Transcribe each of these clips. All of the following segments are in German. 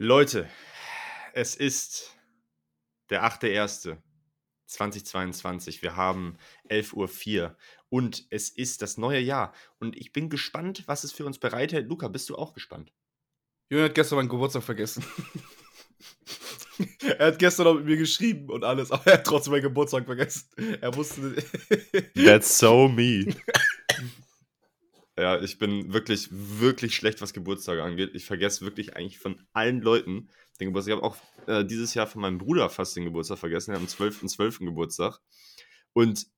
Leute, es ist der 8.1.2022. Wir haben 11.04 Uhr und es ist das neue Jahr. Und ich bin gespannt, was es für uns bereithält. Luca, bist du auch gespannt? Jürgen hat gestern meinen Geburtstag vergessen. er hat gestern noch mit mir geschrieben und alles, aber er hat trotzdem meinen Geburtstag vergessen. Er wusste. That's so me. Ja, ich bin wirklich, wirklich schlecht, was Geburtstage angeht. Ich vergesse wirklich eigentlich von allen Leuten den Geburtstag. Ich habe auch äh, dieses Jahr von meinem Bruder fast den Geburtstag vergessen. Er hat am 12.12. 12. Geburtstag. Und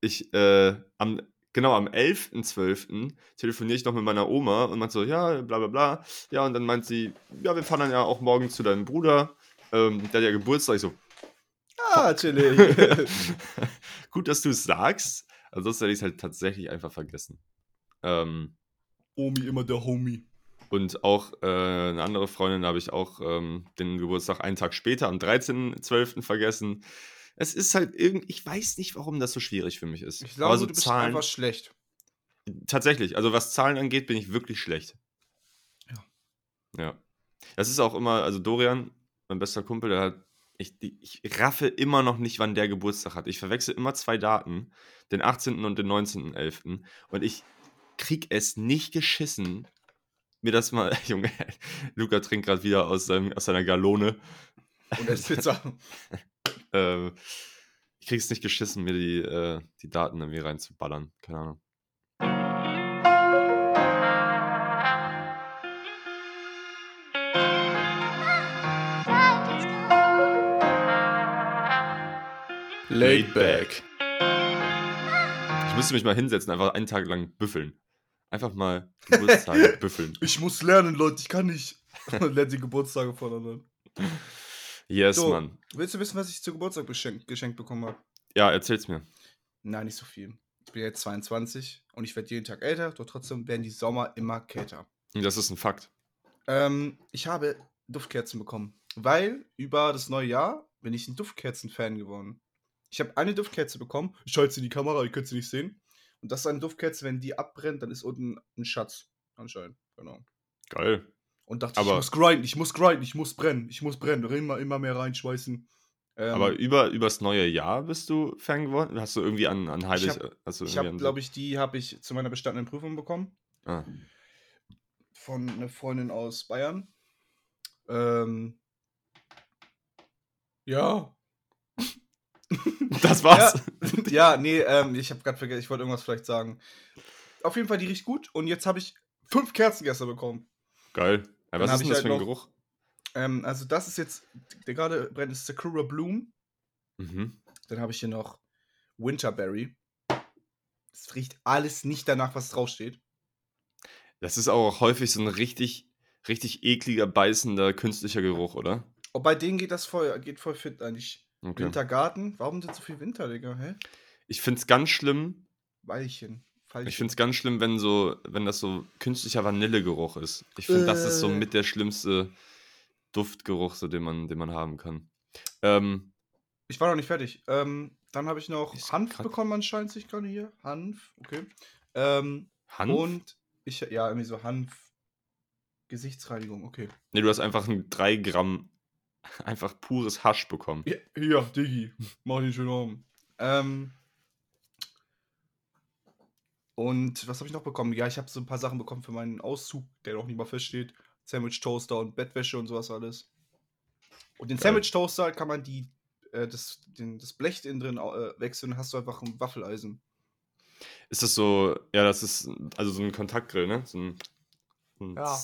ich, äh, am, genau, am 11.12. telefoniere ich noch mit meiner Oma und meint so, ja, bla bla bla. Ja, und dann meint sie, ja, wir fahren dann ja auch morgen zu deinem Bruder. Ähm, der hat ja Geburtstag. Ich so, ah, chillig. Gut, dass du es sagst. Ansonsten hätte ich es halt tatsächlich einfach vergessen. Ähm, Omi immer der Homie. Und auch äh, eine andere Freundin habe ich auch ähm, den Geburtstag einen Tag später, am 13.12. vergessen. Es ist halt irgendwie, ich weiß nicht, warum das so schwierig für mich ist. Ich glaube, so du bist Zahlen, einfach schlecht. Tatsächlich, also was Zahlen angeht, bin ich wirklich schlecht. Ja. Ja. Das ist auch immer, also Dorian, mein bester Kumpel, der hat, ich, ich raffe immer noch nicht, wann der Geburtstag hat. Ich verwechsel immer zwei Daten, den 18. und den 19.11. Und ich krieg es nicht geschissen, mir das mal, Junge, Luca trinkt gerade wieder aus, seinem, aus seiner Galone. Und er Pizza. äh, ich krieg's nicht geschissen, mir die, äh, die Daten irgendwie reinzuballern. Keine Ahnung. Laid back. Ich müsste mich mal hinsetzen, einfach einen Tag lang büffeln. Einfach mal Geburtstage büffeln. Ich muss lernen, Leute, ich kann nicht. Lernt die Geburtstage von anderen. Yes, so, Mann. Willst du wissen, was ich zu Geburtstag geschenkt, geschenkt bekommen habe? Ja, erzähl's mir. Nein, nicht so viel. Ich bin jetzt 22 und ich werde jeden Tag älter, doch trotzdem werden die Sommer immer kälter. Das ist ein Fakt. Ähm, ich habe Duftkerzen bekommen, weil über das neue Jahr bin ich ein Duftkerzen-Fan geworden. Ich habe eine Duftkerze bekommen. Ich schalte sie in die Kamera, ihr könnt sie nicht sehen. Und das ist eine Duftkerze, wenn die abbrennt, dann ist unten ein Schatz. Anscheinend, genau. Geil. Und dachte, aber ich muss grinden, ich muss grinden, ich muss brennen, ich muss brennen, immer, immer mehr reinschweißen. Ähm, aber über übers neue Jahr bist du Fan geworden? Hast du irgendwie an, an Heilig. Ich habe, hab, glaube ich, die habe ich zu meiner bestandenen Prüfung bekommen. Ah. Von einer Freundin aus Bayern. Ähm, ja, Das war's. Ja, ja nee, ähm, ich habe gerade vergessen, ich wollte irgendwas vielleicht sagen. Auf jeden Fall, die riecht gut und jetzt habe ich fünf Kerzen gestern bekommen. Geil. Ja, was ist denn das halt für ein noch, Geruch? Ähm, also, das ist jetzt, der gerade brennt, ist Sakura Bloom. Mhm. Dann habe ich hier noch Winterberry. Es riecht alles nicht danach, was draufsteht. Das ist auch häufig so ein richtig, richtig ekliger, beißender, künstlicher Geruch, oder? Oh, bei denen geht das voll, geht voll fit eigentlich. Okay. Wintergarten? Warum denn so viel Winter, Digga? Hä? Ich find's ganz schlimm. Weilchen. Veilchen. Ich find's ganz schlimm, wenn so, wenn das so künstlicher Vanillegeruch ist. Ich finde, äh. das ist so äh. mit der schlimmste Duftgeruch, so, den man, den man haben kann. Ähm, ich war noch nicht fertig. Ähm, dann habe ich noch Hanf bekommen, anscheinend sich gerade hier. Hanf, okay. Ähm, Hanf? Und ich, ja, irgendwie so Hanf. Gesichtsreinigung, okay. Nee, du hast einfach ein 3 Gramm einfach pures Hasch bekommen. Ja, ja Diggi, mach den schönen Abend. Ähm, und was habe ich noch bekommen? Ja, ich habe so ein paar Sachen bekommen für meinen Auszug, der noch nicht mal feststeht. Sandwich Toaster und Bettwäsche und sowas alles. Und den Sandwich Toaster kann man die, äh, das, den, das Blech innen drin äh, wechseln, dann hast du einfach ein Waffeleisen. Ist das so, ja, das ist also so ein Kontaktgrill, ne? So ein, ein ja.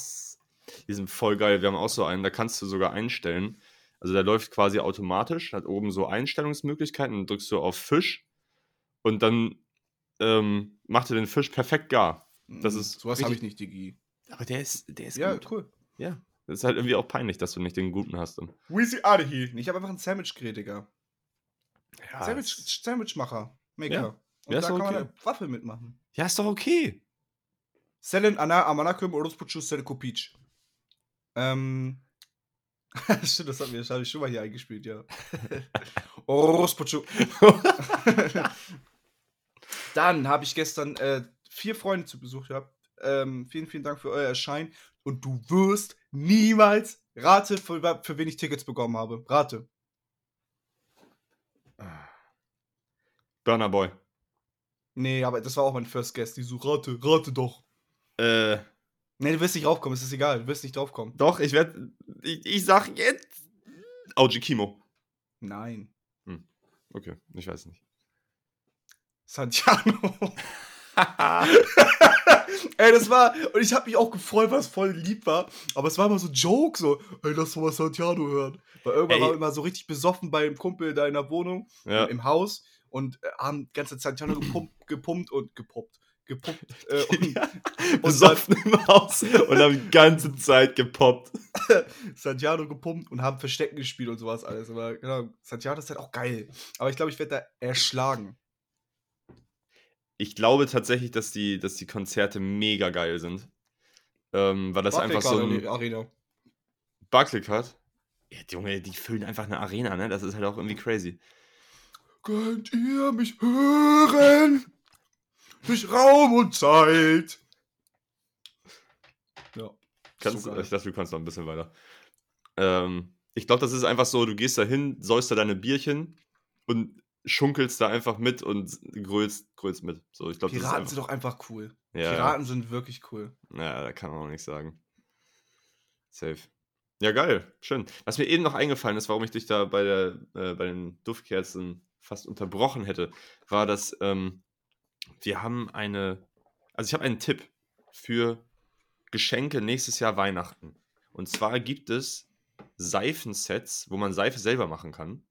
Die sind voll geil. Wir haben auch so einen, da kannst du sogar einstellen, also der läuft quasi automatisch, hat oben so Einstellungsmöglichkeiten, dann drückst du auf Fisch und dann ähm, macht er den Fisch perfekt gar. Das mhm. ist Sowas habe ich nicht, Digi. Aber der ist, der ist ja, gut. cool. Ja. Das ist halt irgendwie auch peinlich, dass du nicht den guten hast. Dann. Weezy out of here. Ich habe einfach einen Sandwich-Gerät, Digga. Ja, Sandwich, Sandwichmacher. Maker. Ja. Und ja, da kann okay. man eine Waffe mitmachen. Ja, ist doch okay. Selen Ana Amanakum Orospuchu Selekupic. Ähm, Stimmt, das haben wir hab ich schon mal hier eingespielt, ja. Orospocho. Dann habe ich gestern äh, vier Freunde zu Besuch gehabt. Ähm, vielen, vielen Dank für euer Erscheinen. Und du wirst niemals Rate, für, für wen ich Tickets bekommen habe. Rate. Burner Boy. Nee, aber das war auch mein First Guest. Die so, rate, rate doch. Äh, Nee, du wirst nicht draufkommen, es ist egal, du wirst nicht draufkommen. doch, ich werde. Ich, ich sag jetzt. Auji Kimo. Nein. Okay, ich weiß nicht. Santiano. Ey, das war, und ich habe mich auch gefreut, weil es voll lieb war, aber es war immer so ein Joke, so, ey, lass doch mal Santiano hören. Weil irgendwann Ey. war immer so richtig besoffen bei einem Kumpel da in der Wohnung, Ja. im Haus, und äh, haben die ganze Zeit Santiano gepumpt, gepumpt und gepoppt. Gepumpt. Äh, und Besoffen im Haus und haben die ganze Zeit gepoppt. Santiano gepumpt und haben Verstecken gespielt und sowas alles. Aber genau, Santiano ist halt auch geil. Aber ich glaube, ich werde da erschlagen. Ich glaube tatsächlich, dass die, dass die Konzerte mega geil sind. Ähm, weil das einfach so ein Arena. Barclaycard. Ja, Junge, die füllen einfach eine Arena, ne? Das ist halt auch irgendwie crazy. Könnt ihr mich hören? Durch Raum und Zeit. Ja. Kannst, so ich dachte, du kannst noch ein bisschen weiter. Ähm, ich glaube, das ist einfach so, du gehst da hin, säust da deine Bierchen und schunkelst da einfach mit und grölst, grölst mit. So, ich ist Piraten einfach, sind doch einfach cool. ja, Piraten sind wirklich cool. Ja, da kann man auch nichts sagen. Safe. Ja, geil. Schön. Was mir eben noch eingefallen ist, warum ich dich da bei, der, äh, bei den Duftkerzen fast unterbrochen hätte, war, dass ähm, wir haben eine, also ich habe einen Tipp für Geschenke nächstes Jahr Weihnachten. Und zwar gibt es Seifensets, wo man Seife selber machen kann.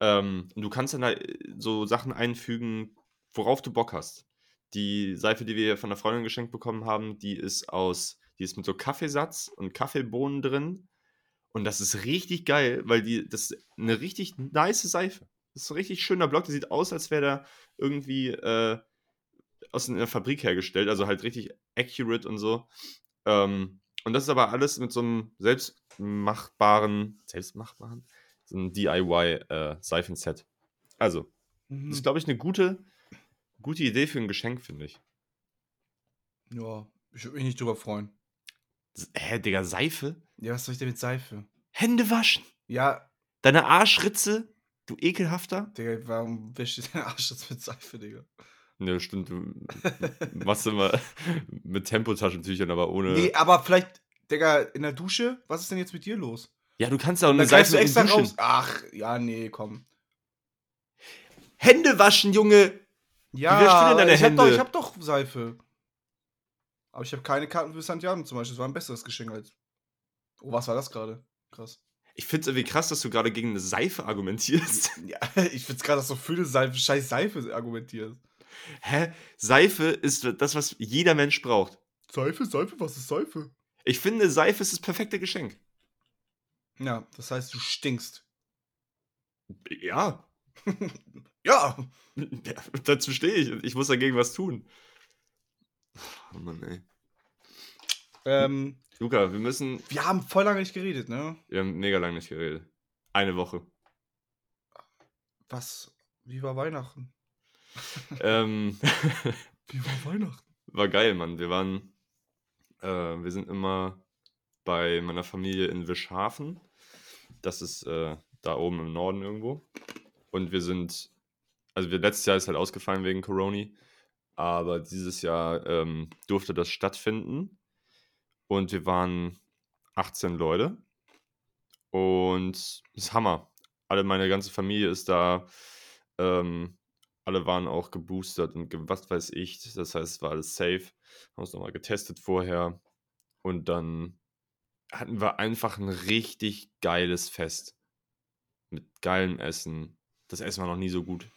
Ähm, und du kannst dann da äh, so Sachen einfügen, worauf du Bock hast. Die Seife, die wir von der Freundin geschenkt bekommen haben, die ist aus, die ist mit so Kaffeesatz und Kaffeebohnen drin. Und das ist richtig geil, weil die, das ist eine richtig nice Seife. Das ist ein richtig schöner Block, der sieht aus, als wäre der irgendwie äh, aus einer Fabrik hergestellt, also halt richtig accurate und so. Ähm, und das ist aber alles mit so einem selbstmachbaren, selbstmachbaren, so einem DIY-Seifenset. also, Mhm. das ist, glaube ich, eine gute, gute Idee für ein Geschenk, finde ich. Ja, ich würde mich nicht drüber freuen. Hä, Digga, Seife? Ja, was soll ich denn mit Seife? Hände waschen? Ja, Deine Arschritze? Du ekelhafter? Digga, warum wäscht ihr deinen Arsch jetzt mit Seife, Digga? Ne, stimmt. Du machst immer mit Tempotaschentüchern, aber ohne. Nee, aber vielleicht, Digga, in der Dusche? Was ist denn jetzt mit dir los? Ja, du kannst ja auch eine Seife du extra Duschen. raus. Ach, ja, nee, komm. Hände waschen, Junge! Ja, wäschst du denn deine ich hab doch, Hände? ich hab doch Seife. Aber ich habe keine Karten für Santiago zum Beispiel. Das war ein besseres Geschenk als. Oh, was war das gerade? Krass. Ich finde es irgendwie krass, dass du gerade gegen eine Seife argumentierst. Ja, ich find's gerade, dass du für eine Seife, scheiß Seife argumentierst. Hä? Seife ist das, was jeder Mensch braucht. Seife, Seife, was ist Seife? Ich finde, Seife ist das perfekte Geschenk. Ja, das heißt, du stinkst. Ja. Ja! ja dazu stehe ich. Ich muss dagegen was tun. Oh Mann, ey. Ähm, Luca, wir müssen. wir haben voll lange nicht geredet, ne? Wir haben mega lange nicht geredet. Eine Woche. Was? Wie war Weihnachten? ähm, Wie war Weihnachten? war geil, Mann. Wir waren. Äh, wir sind immer bei meiner Familie in Wischhafen. Das ist äh, da oben im Norden irgendwo. Und wir sind. Also, wir, letztes Jahr ist halt ausgefallen wegen Corona. Aber dieses Jahr ähm, durfte das stattfinden. Und wir waren 18 Leute. Und das ist Hammer. Alle, meine ganze Familie ist da. Ähm, alle waren auch geboostert und ge was weiß ich. Das heißt, es war alles safe. Haben uns nochmal getestet vorher. Und dann hatten wir einfach ein richtig geiles Fest. Mit geilem Essen. Das Essen war noch nie so gut.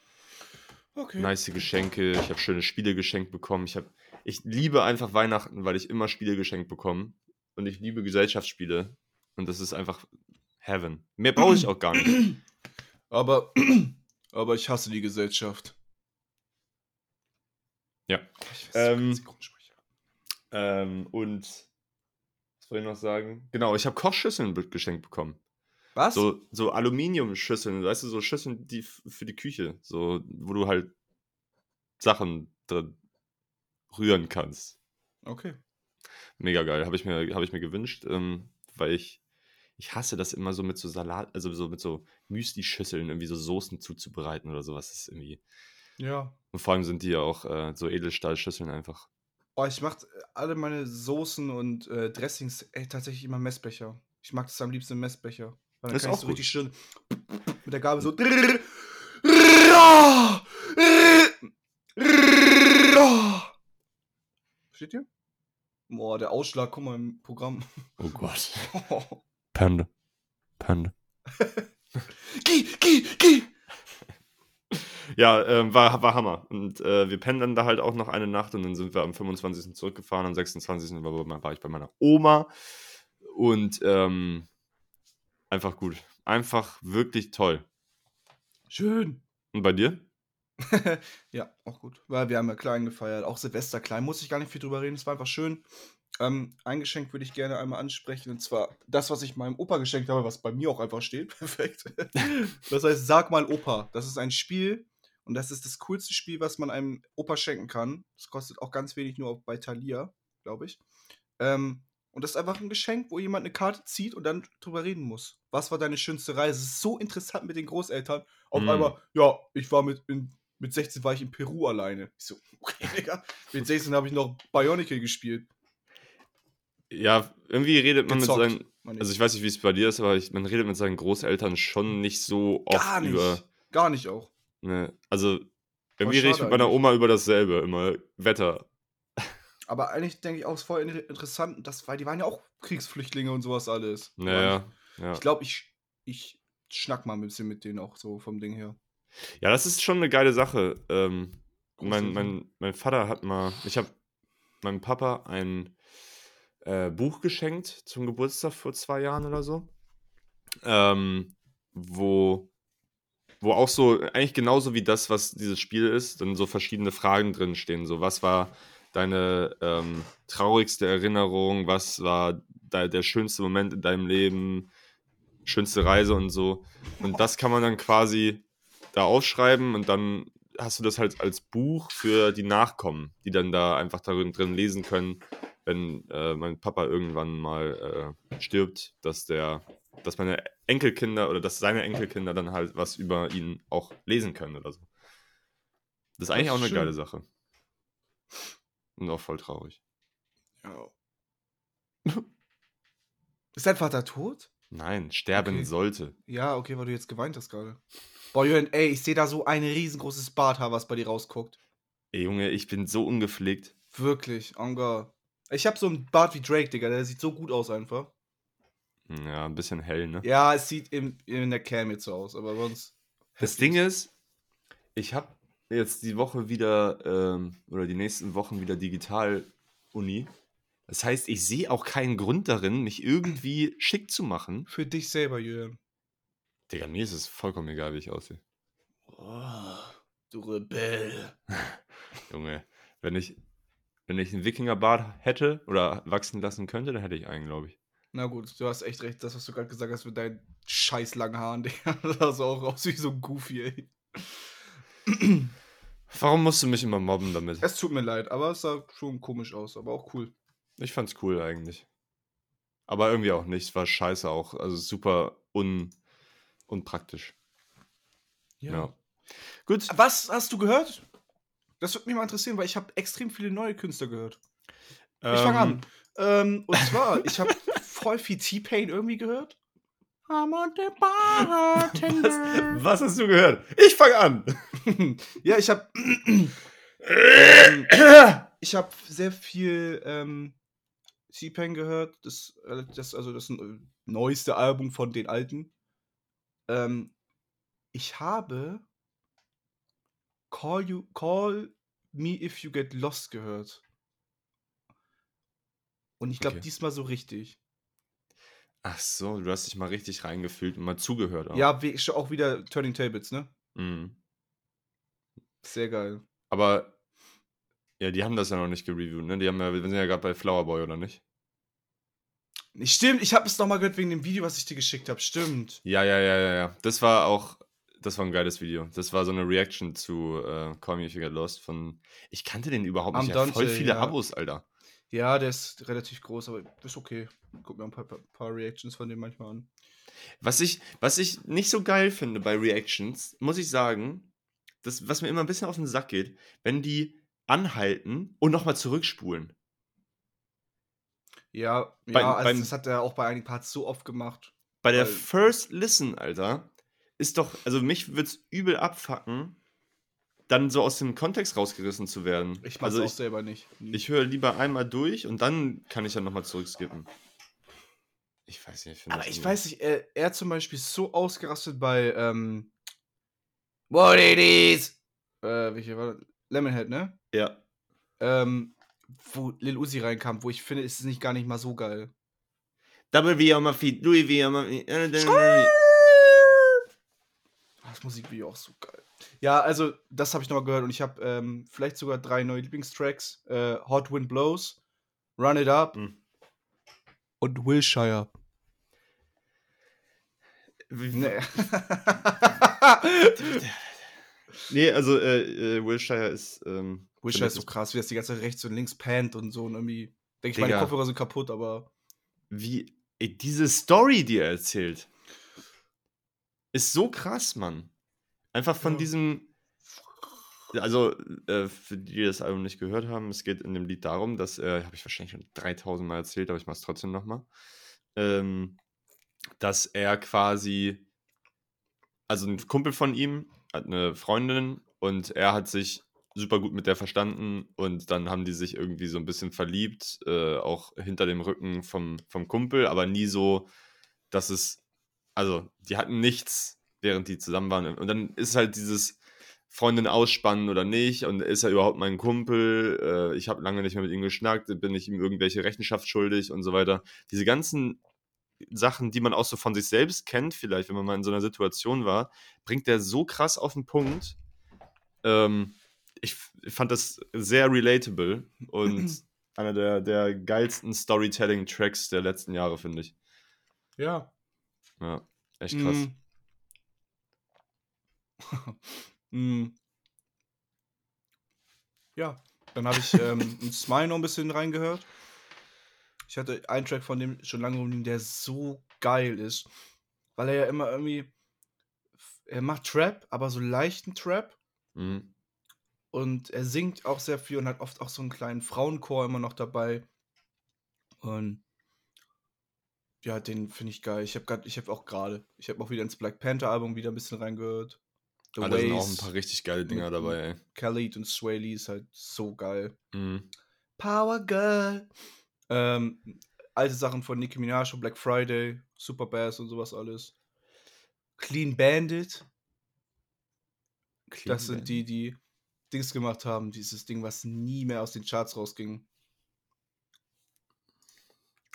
Okay. Nice Geschenke. Ich habe schöne Spiele geschenkt bekommen. Ich, hab, ich liebe einfach Weihnachten, weil ich immer Spiele geschenkt bekomme. Und ich liebe Gesellschaftsspiele. Und das ist einfach Heaven. Mehr brauche ich auch gar nicht. Aber, aber ich hasse die Gesellschaft. Ja. Ähm. Ähm, und was soll ich noch sagen? Genau, ich habe Kochschüsseln geschenkt bekommen. Was? So, so Aluminiumschüsseln, weißt du, so Schüsseln, die für die Küche, so, wo du halt Sachen drin rühren kannst. Okay. Mega geil, habe ich, mir- hab ich mir gewünscht, ähm, weil ich ich hasse das immer so mit so Salat, also so mit so Müsli-Schüsseln irgendwie so Soßen zuzubereiten oder sowas. Das ist irgendwie. Ja. Und vor allem sind die ja auch äh, so Edelstahlschüsseln einfach. Oh, ich mache alle meine Soßen und äh, Dressings ey, tatsächlich immer im Messbecher. Ich mag das am liebsten im Messbecher. Weil dann Ist kann ich auch so richtig schön mit der Gabel so. Versteht ihr? Boah, der Ausschlag, guck mal im Programm. Oh Gott. Panda. Panda. geh, geh, geh! Ja, ähm, war, war Hammer. Und äh, wir pennen dann da halt auch noch eine Nacht und dann sind wir am 25. zurückgefahren. Am 26. war, war ich bei meiner Oma. Und ähm, einfach gut. Einfach wirklich toll. Schön. Und bei dir? ja, auch gut. Weil wir haben ja klein gefeiert. Auch Silvester klein. Muss ich gar nicht viel drüber reden. Es war einfach schön. Ähm, ein Geschenk würde ich gerne einmal ansprechen. Und zwar das, was ich meinem Opa geschenkt habe, was bei mir auch einfach steht. Perfekt. Das heißt, sag mal Opa. Das ist ein Spiel. Und das ist das coolste Spiel, was man einem Opa schenken kann. Das kostet auch ganz wenig nur bei Thalia, glaube ich. Ähm, und das ist einfach ein Geschenk, wo jemand eine Karte zieht und dann drüber reden muss. Was war deine schönste Reise? Es ist so interessant mit den Großeltern. Auf Mm. einmal, ja, ich war mit, in, mit 16 war ich in Peru alleine. Ich so, okay, Digga. Mit 16 habe ich noch Bionicle gespielt. Ja, irgendwie redet man Gezockt, mit seinen. Also ich weiß nicht, wie es bei dir ist, aber ich, man redet mit seinen Großeltern schon nicht so oft Gar nicht. über. Gar nicht auch. Ne, also irgendwie rede ich mit meiner eigentlich. Oma über dasselbe, immer Wetter. Aber eigentlich denke ich auch, es ist voll inter- interessant, dass, weil die waren ja auch Kriegsflüchtlinge und sowas alles. Naja, ja. Ich glaube, ich, ich schnack mal ein bisschen mit denen auch so vom Ding her. Ja, das ist schon eine geile Sache. Ähm, mein, mein, mein Vater hat mal, ich habe meinem Papa ein äh, Buch geschenkt zum Geburtstag vor zwei Jahren oder so, ähm, wo, wo auch so, eigentlich genauso wie das, was dieses Spiel ist, dann so verschiedene Fragen drin stehen. So, was war deine ähm, traurigste Erinnerung? Was war de der schönste Moment in deinem Leben? Schönste Reise und so. Und das kann man dann quasi da aufschreiben und dann hast du das halt als Buch für die Nachkommen, die dann da einfach darin drin lesen können, wenn äh, mein Papa irgendwann mal äh, stirbt, dass der, dass meine Enkelkinder oder dass seine Enkelkinder dann halt was über ihn auch lesen können oder so. Das ist eigentlich ist auch eine schön. geile Sache. Und auch voll traurig. Ja. Ist dein Vater tot? Nein, sterben Okay. sollte. Ja, okay, weil du jetzt geweint hast gerade. Boah, Jürgen, ey, ich sehe da so ein riesengroßes Barthaar, was bei dir rausguckt. Ey, Junge, ich bin so ungepflegt. Wirklich, Anga. Ich habe so einen Bart wie Drake, Digga. Der sieht so gut aus einfach. Ja, ein bisschen hell, ne? Ja, es sieht im, in der Cam jetzt so aus, aber sonst. Das. Ding ist, ich habe jetzt die Woche wieder ähm, oder die nächsten Wochen wieder Digital-Uni. Das heißt, ich sehe auch keinen Grund darin, mich irgendwie schick zu machen. Für dich selber, Jürgen. Digga, mir ist es vollkommen egal, wie ich aussehe. Oh, du Rebell. Junge, wenn ich, wenn ich einen Wikingerbart hätte oder wachsen lassen könnte, dann hätte ich einen, glaube ich. Na gut, du hast echt recht, das, was du gerade gesagt hast mit deinen scheiß langen Haaren, Digga. Das sah so auch aus wie so ein Goofy, ey. Warum musst du mich immer mobben damit? Es tut mir leid, aber es sah schon komisch aus, aber auch cool. Ich fand's cool eigentlich. Aber irgendwie auch nicht. Es war scheiße auch. Also super un, unpraktisch. Ja. Gut. Was hast du gehört? Das würde mich mal interessieren, weil ich habe extrem viele neue Künstler gehört. Ich fange an. Ähm, und zwar, ich habe voll viel T-Pain irgendwie gehört. I'm on the bartender. Was, was hast du gehört? Ich fange an. ja, ich habe ich habe sehr viel ähm, T-Pain gehört. Das, äh, das also das neueste Album von den alten. Ähm, ich habe Call You Call Me If You Get Lost gehört. Und ich glaube Okay. diesmal so richtig. Ach so, du hast dich mal richtig reingefühlt und mal zugehört. Auch. Ja, auch wieder Turning Tables, ne? Mhm. Sehr geil. Aber ja, die haben das ja noch nicht gereviewt, ne? Die haben ja, wir sind ja gerade bei Flower Boy, oder nicht? Stimmt, ich habe es nochmal gehört wegen dem Video, was ich dir geschickt habe. Stimmt. Ja, ja, ja, ja, ja. Das war auch, das war ein geiles Video. Das war so eine Reaction zu äh, Call Me If You Get Lost von, ich kannte den überhaupt nicht. Ja, voll Dante, viele ja. Abos, Alter. Ja, der ist relativ groß, aber ist okay. guck mir ein paar, paar, paar Reactions von dem manchmal an. Was ich, was ich nicht so geil finde bei Reactions, muss ich sagen, das, was mir immer ein bisschen auf den Sack geht, wenn die anhalten und nochmal zurückspulen. Ja, Bei- ja also beim- das hat er auch bei einigen Parts so oft gemacht. Bei der First Listen, Alter, ist doch, also mich wird's übel abfacken, dann so aus dem Kontext rausgerissen zu werden. Ich mach's also auch ich, selber nicht. Nie. ich höre lieber einmal durch und dann kann ich dann nochmal zurückskippen. Ich weiß nicht, ich finde Aber ich weiß nicht, er, er zum Beispiel ist so ausgerastet bei ähm, What it is! Äh, welche war das? Lemonhead, ne? Ja. Ähm, wo Lil Uzi reinkam, wo ich finde, ist es nicht gar nicht mal so geil. Double V on my feet, Louis V on my feet. Das Musikvideo auch so geil. Ja, also, das habe ich nochmal gehört und ich habe ähm, vielleicht sogar drei neue Lieblingstracks. Äh, Hot Wind Blows, Run It Up Mhm. und Wilshire. Nee. Nee, also äh, äh, Wilshire ist. Ähm, Wilshire ist finde so krass, wie das die ganze Zeit rechts und links pannt und so und irgendwie. Denke ich, meine. Kopfhörer sind kaputt, aber. wie ey, diese Story, die er erzählt, ist so krass, Mann. Einfach von Ja. diesem. Also, äh, für die, die das Album nicht gehört haben, es geht in dem Lied darum, dass er, habe ich wahrscheinlich schon 3000 Mal erzählt, aber ich mache es trotzdem nochmal, ähm, dass er quasi, also ein Kumpel von ihm hat eine Freundin und er hat sich super gut mit der verstanden und dann haben die sich irgendwie so ein bisschen verliebt, äh, auch hinter dem Rücken vom, vom Kumpel, aber nie so, dass es, also die hatten nichts, während die zusammen waren. Und dann ist halt dieses Freundin ausspannen oder nicht und ist er überhaupt mein Kumpel, äh, ich habe lange nicht mehr mit ihm geschnackt, bin ich ihm irgendwelche Rechenschaft schuldig und so weiter. Diese ganzen Sachen, die man auch so von sich selbst kennt, vielleicht, wenn man mal in so einer Situation war, bringt der so krass auf den Punkt. Ähm, ich, fand das sehr relatable und einer der, der geilsten Storytelling-Tracks der letzten Jahre, finde ich. Ja. Ja, echt krass. Mm. Mm. Ja, dann habe ich ähm, in Smile noch ein bisschen reingehört. Ich hatte einen Track von dem schon lange rumliegen, der so geil ist, weil er ja immer irgendwie, er macht Trap, aber so leichten Trap Mhm. Und er singt auch sehr viel und hat oft auch so einen kleinen Frauenchor immer noch dabei. Und ja, den finde ich geil. Ich habe gerade, ich habe auch gerade, ich habe auch wieder ins Black Panther Album wieder ein bisschen reingehört. The Ah, da sind auch ein paar richtig geile Dinger dabei, ey. Khalid und Sway Lee ist halt so geil. Mhm. Power Girl. Ähm, alte Sachen von Nicki Minaj und Black Friday, Super Bass und sowas alles. Clean Bandit, das sind die, die Dings gemacht haben, dieses Ding, was nie mehr aus den Charts rausging.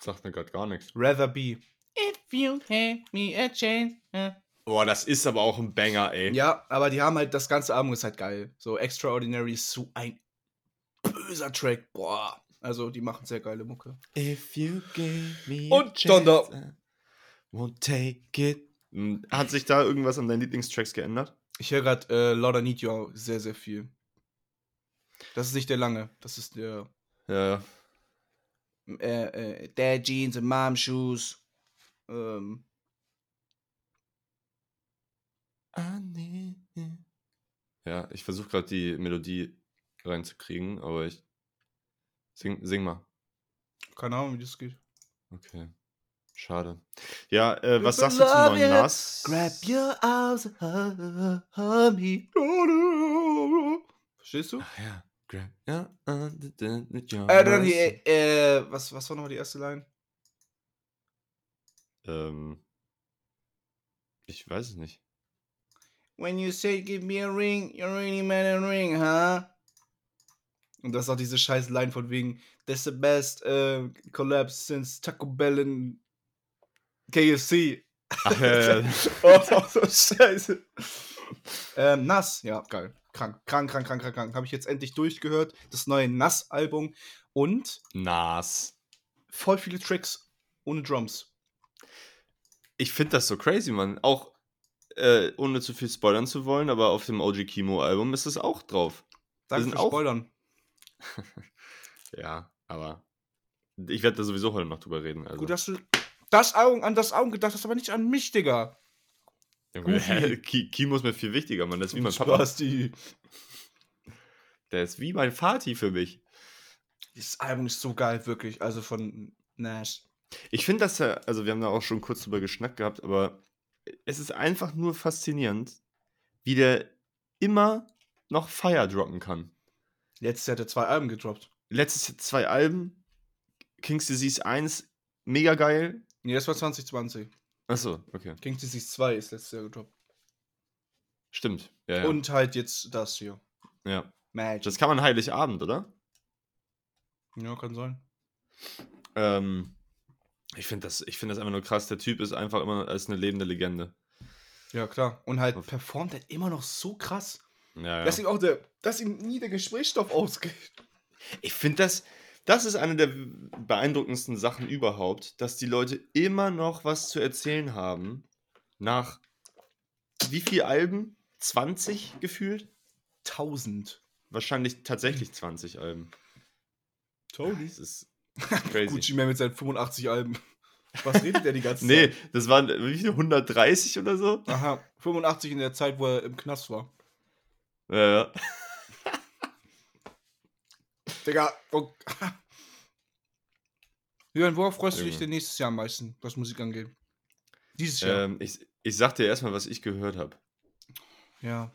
Sagt mir gerade gar nichts. Rather Be. If you hand me a chance. äh. Boah, das ist aber auch ein Banger, ey. Ja, aber die haben halt, das ganze Album ist halt geil. So Extraordinary ist so ein böser Track. Boah. Also, die machen sehr geile Mucke. If you give me Und a chance, I won't take it. Hm, Hat sich da irgendwas an deinen Lieblingstracks geändert? Ich höre gerade äh, Lord I Need You sehr, sehr viel. Das ist nicht der lange. Das ist der Ja, äh, äh, Dad Jeans and Mom Shoes. Ähm. Ja, ich versuche gerade die Melodie reinzukriegen, aber ich. Sing, sing mal. keine Ahnung, wie das geht. Okay. Schade. Ja, äh, was sagst du zum neuen Nas? Grab your arms hold me. Verstehst du? Ach ja. Ja, Äh, dann die, äh, was, was war nochmal die erste Line? Ähm. Ich weiß es nicht. When you say give me a ring, you're really man a ring, huh? Und das ist auch diese scheiß Line von wegen, that's the best äh, collapse since Taco Bell in KFC. Ach, ja, ja. oh, so scheiße. ähm, Nass, ja, geil. Krank, krank, krank, krank, krank, krank. Habe ich jetzt endlich durchgehört. Das neue Nass-Album. Und Nas. voll viele Tracks ohne Drums. Ich finde das so crazy, Mann. Auch äh, ohne zu viel spoilern zu wollen, aber auf dem OG Kimo Album ist es auch drauf. Danke sind für auch- Spoilern. Ja, aber Ich werde da sowieso heute noch drüber reden. Also. Gut, dass du das Augen an das Augen gedacht hast, aber nicht an mich, Digga. Junge, hä? Kimo ist mir viel wichtiger, Mann. Das ist wie mein Papa. Spasti. Der ist wie mein Vati für mich. Dieses Album ist so geil, wirklich. Also von Nash. Ich finde das ja, also wir haben da auch schon kurz drüber geschnackt gehabt, aber es ist einfach nur faszinierend, wie der immer noch Fire droppen kann. Letztes Jahr hat er zwei Alben gedroppt. Letztes Jahr zwei Alben, King's Disease 1, mega geil. Nee, das war 2020. Achso, okay. King's Disease 2 ist letztes Jahr gedroppt. Stimmt. Ja, ja. Und halt jetzt das hier. ja. Magic. Das kann man Heiligabend, oder? ja, kann sein. Ähm, ich finde das, ich find das einfach nur krass. Der Typ ist einfach immer als eine lebende Legende. Ja, klar. Und halt performt er immer noch so krass. Ja, ja. Dass ihm auch der, dass ihm nie der Gesprächsstoff ausgeht. Ich finde das, das ist eine der beeindruckendsten Sachen überhaupt, dass die Leute immer noch was zu erzählen haben. Nach wie viel Alben? 20 gefühlt? 1000. Wahrscheinlich tatsächlich 20 Alben. Tony. Das ist crazy. Gucci Man mit seinen 85 Alben. Was redet der die ganze nee, Zeit? das waren wie viel? 130 oder so? Aha, 85 in der Zeit, wo er im Knast war. Ja, ja. Digga, oh. Jürgen, worauf freust du dich denn nächstes Jahr am meisten, was Musik angeht? Dieses Jahr. Ähm, ich, ich sag dir erstmal, was ich gehört habe. ja,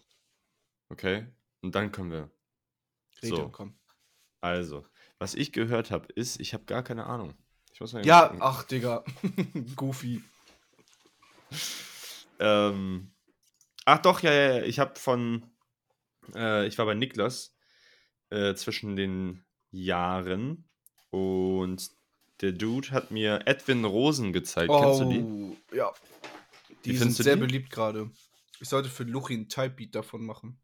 Okay? Und dann können wir. rede, So. komm. Also, was ich gehört habe, ist, ich habe gar keine Ahnung. Ich muss mal Ja, gucken. ach, Digga. Goofy. Ähm, ach doch, ja, ja, ja. Ich habe von, äh, ich war bei Niklas äh, zwischen den Jahren und der Dude hat mir Edwin Rosen gezeigt. Kennst du die? Oh, ja. Die Wie sind sehr die? beliebt gerade. Ich sollte für Luchi ein Type-Beat davon machen.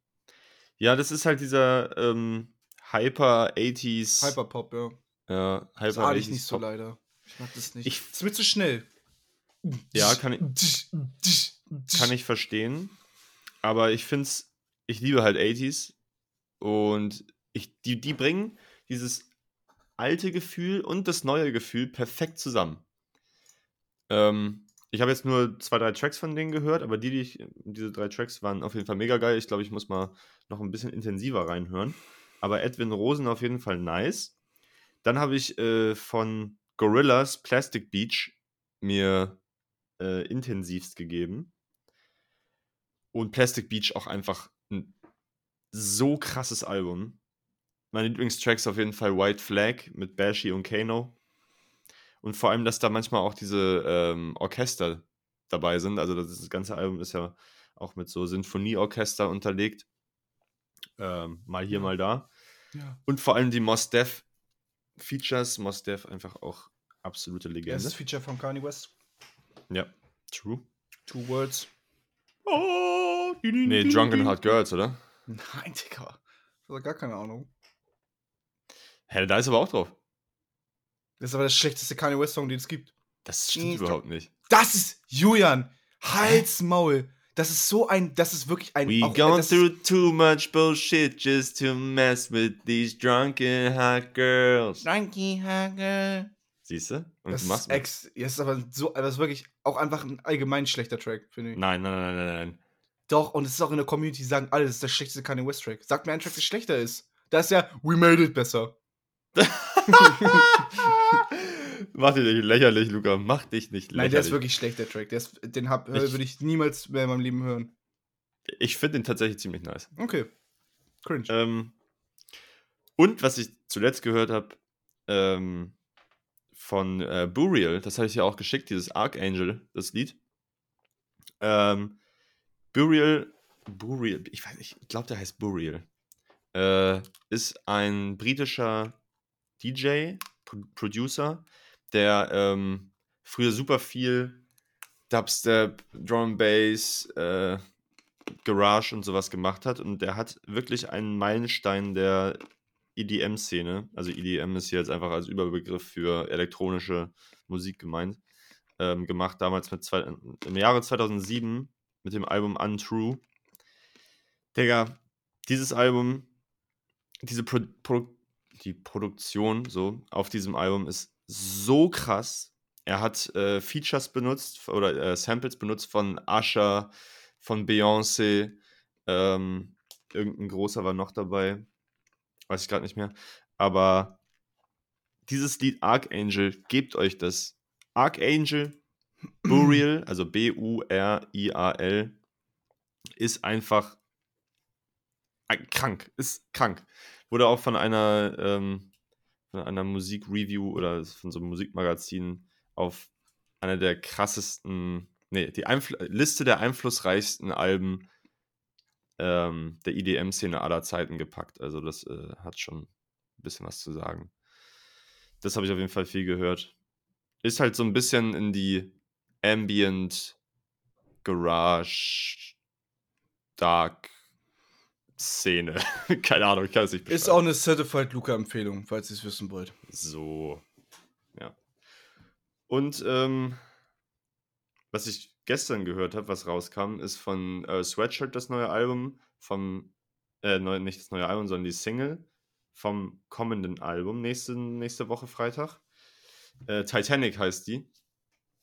Ja, das ist halt dieser ähm, Hyper 80s. Hyperpop, ja. Ja, Das Hyper ahne ich 80s nicht so Pop. leider. Ich mag das nicht. Ich- das ist mir zu schnell. Ja, kann ich- Kann ich verstehen. Aber ich finde es, ich liebe halt 80s. Und ich, die, die bringen dieses alte Gefühl und das neue Gefühl perfekt zusammen. Ähm, ich habe jetzt nur zwei, drei Tracks von denen gehört, aber die, die ich, diese drei Tracks waren auf jeden Fall mega geil. Ich glaube, ich muss mal noch ein bisschen intensiver reinhören. Aber Edwin Rosen auf jeden Fall nice. Dann habe ich äh, von Gorillas Plastic Beach mir äh, intensivst gegeben. Und Plastic Beach auch einfach ein so krasses Album. Meine Lieblingstracks auf jeden Fall White Flag mit Bashi und Kano. Und vor allem, dass da manchmal auch diese ähm, Orchester dabei sind. Also das, das ganze Album ist ja auch mit so Sinfonieorchester unterlegt. Ähm, mal hier, mal da. Ja. Und vor allem die Mos Def Features. Mos Def einfach auch absolute Legende. Erstes Feature von Kanye West. Ja, true. Two Words. Oh, nee, Drunken Heart Girls, oder? Nein, Digga. Ich habe gar keine Ahnung. Hä, da ist aber auch drauf. Das ist aber der schlechteste Kanye West Song, den es gibt. Das stimmt Nee, überhaupt nicht. Das ist Julian. Hals Maul. Das ist so ein, das ist wirklich ein. We auch- gone das through too much bullshit just to mess with these drunken hot girls. Frankie Hagel. Siehst du? Und Das du machst ist ex. Ja, das ist aber so, das ist wirklich auch einfach ein allgemein schlechter Track, finde ich. Nein, nein, nein, nein, nein. Doch, und es ist auch in der Community, die sagen alle, das ist der schlechteste Kanye West Track. Sagt mir ein Track, der schlechter ist. Da ist ja We Made It besser. Mach dich nicht lächerlich, Luca. Mach dich nicht lächerlich. Nein, der ist wirklich schlecht, der Track. Der ist, den hab, Ich- würde ich niemals mehr in meinem Leben hören. Ich finde den tatsächlich ziemlich nice. Okay. Cringe. Ähm, und was ich zuletzt gehört habe, ähm, von äh, Burial, das hatte ich ja auch geschickt, dieses Archangel, das Lied. Ähm, Burial, Burial, ich weiß nicht, ich glaube, der heißt Burial. Äh, ist ein britischer DJ, Pro Producer, der ähm, früher super viel Dubstep, Drum Bass, äh, Garage und sowas gemacht hat und der hat wirklich einen Meilenstein der EDM-Szene, also EDM ist hier jetzt einfach als Überbegriff für elektronische Musik gemeint, ähm, gemacht, damals mit zwei, im Jahre 2007 mit dem Album Untrue. Digga, dieses Album, diese Pro Pro die Produktion so auf diesem Album ist so krass. Er hat äh, Features benutzt oder äh, Samples benutzt von Usher, von Beyoncé. Ähm, irgendein großer war noch dabei. Weiß ich gerade nicht mehr. Aber dieses Lied Archangel, gebt euch das. Archangel, Burial, also B-U-R-I-A-L, ist einfach krank. Ist krank. Wurde auch von einer, ähm, von einer Musikreview oder von so einem Musikmagazin auf einer der krassesten, nee, die Einfl Liste der einflussreichsten Alben ähm, der EDM-Szene aller Zeiten gepackt. Also das äh, hat schon ein bisschen was zu sagen. Das habe ich auf jeden Fall viel gehört. Ist halt so ein bisschen in die Ambient, Garage, Dark Szene. Keine Ahnung, ich kann es nicht beschreiben. Ist auch eine Certified Luca-Empfehlung, falls ihr es wissen wollt. So. Ja. Und ähm, was ich gestern gehört habe, was rauskam, ist von äh, Sweatshirt das neue Album, vom, äh, neu, nicht das neue Album, sondern die Single vom kommenden Album, nächste, nächste Woche Freitag. Äh, Titanic heißt die.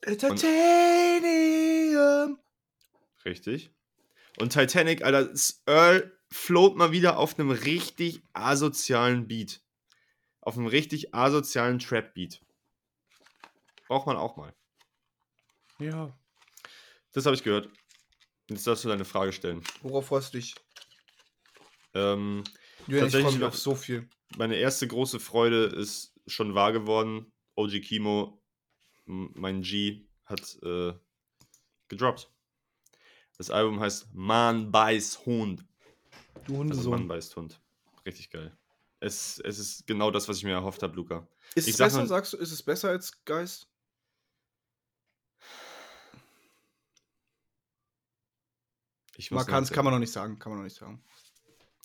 Titanium! Richtig. Und Titanic, Alter, Earl float mal wieder auf einem richtig asozialen Beat. Auf einem richtig asozialen Trap-Beat. Braucht man auch mal. Ja. Das habe ich gehört. Jetzt darfst du deine Frage stellen. Worauf freust du dich? Ähm, ja, tatsächlich ich auf so viel. Meine erste große Freude ist schon wahr geworden. OG Kimo, mein G, hat äh, gedroppt. Das Album heißt Man beißt Hund. Du Hundesohn. Also Mann beißt Hund. Richtig geil. Es, es ist genau das, was ich mir erhofft habe, Luca. Ist ich es besser, sagst du, ist es besser als Geist? man kann, kann man noch nicht sagen, kann man noch nicht sagen.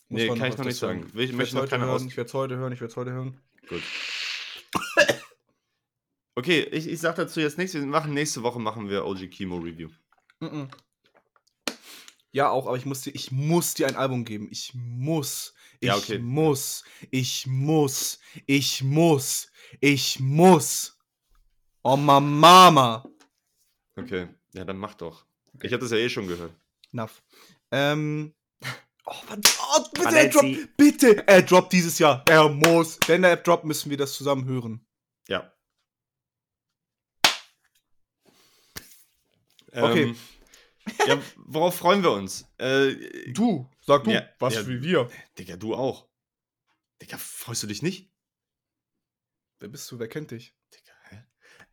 Muss nee, kann ich noch nicht sagen. Ich, ich möchte noch keine hören, Ich werde es heute hören, ich werde es heute hören. Gut. okay, ich, ich sag dazu jetzt nichts. Wir machen nächste Woche machen wir OG Chemo Review. Mm -mm. Ja, auch, aber ich muss dir, ich muss dir ein Album geben. Ich muss. Ich ja, okay. muss. Ich muss. Ich muss. Ich muss. Oh, Mama. Okay, ja, dann mach doch. Okay. Ich hatte das ja eh schon gehört. Enough. Ähm. Oh, Mann. Oh, bitte, er droppt, bitte, er droppt dieses Jahr. Er muss. Wenn er droppt, müssen wir das zusammen hören. Ja. Okay. Ähm, ja, worauf freuen wir uns? Äh, du, sag du, ja, was ja, wie wir. Digga, du auch. Digga, freust du dich nicht? Wer bist du? Wer kennt dich? Digga, hä?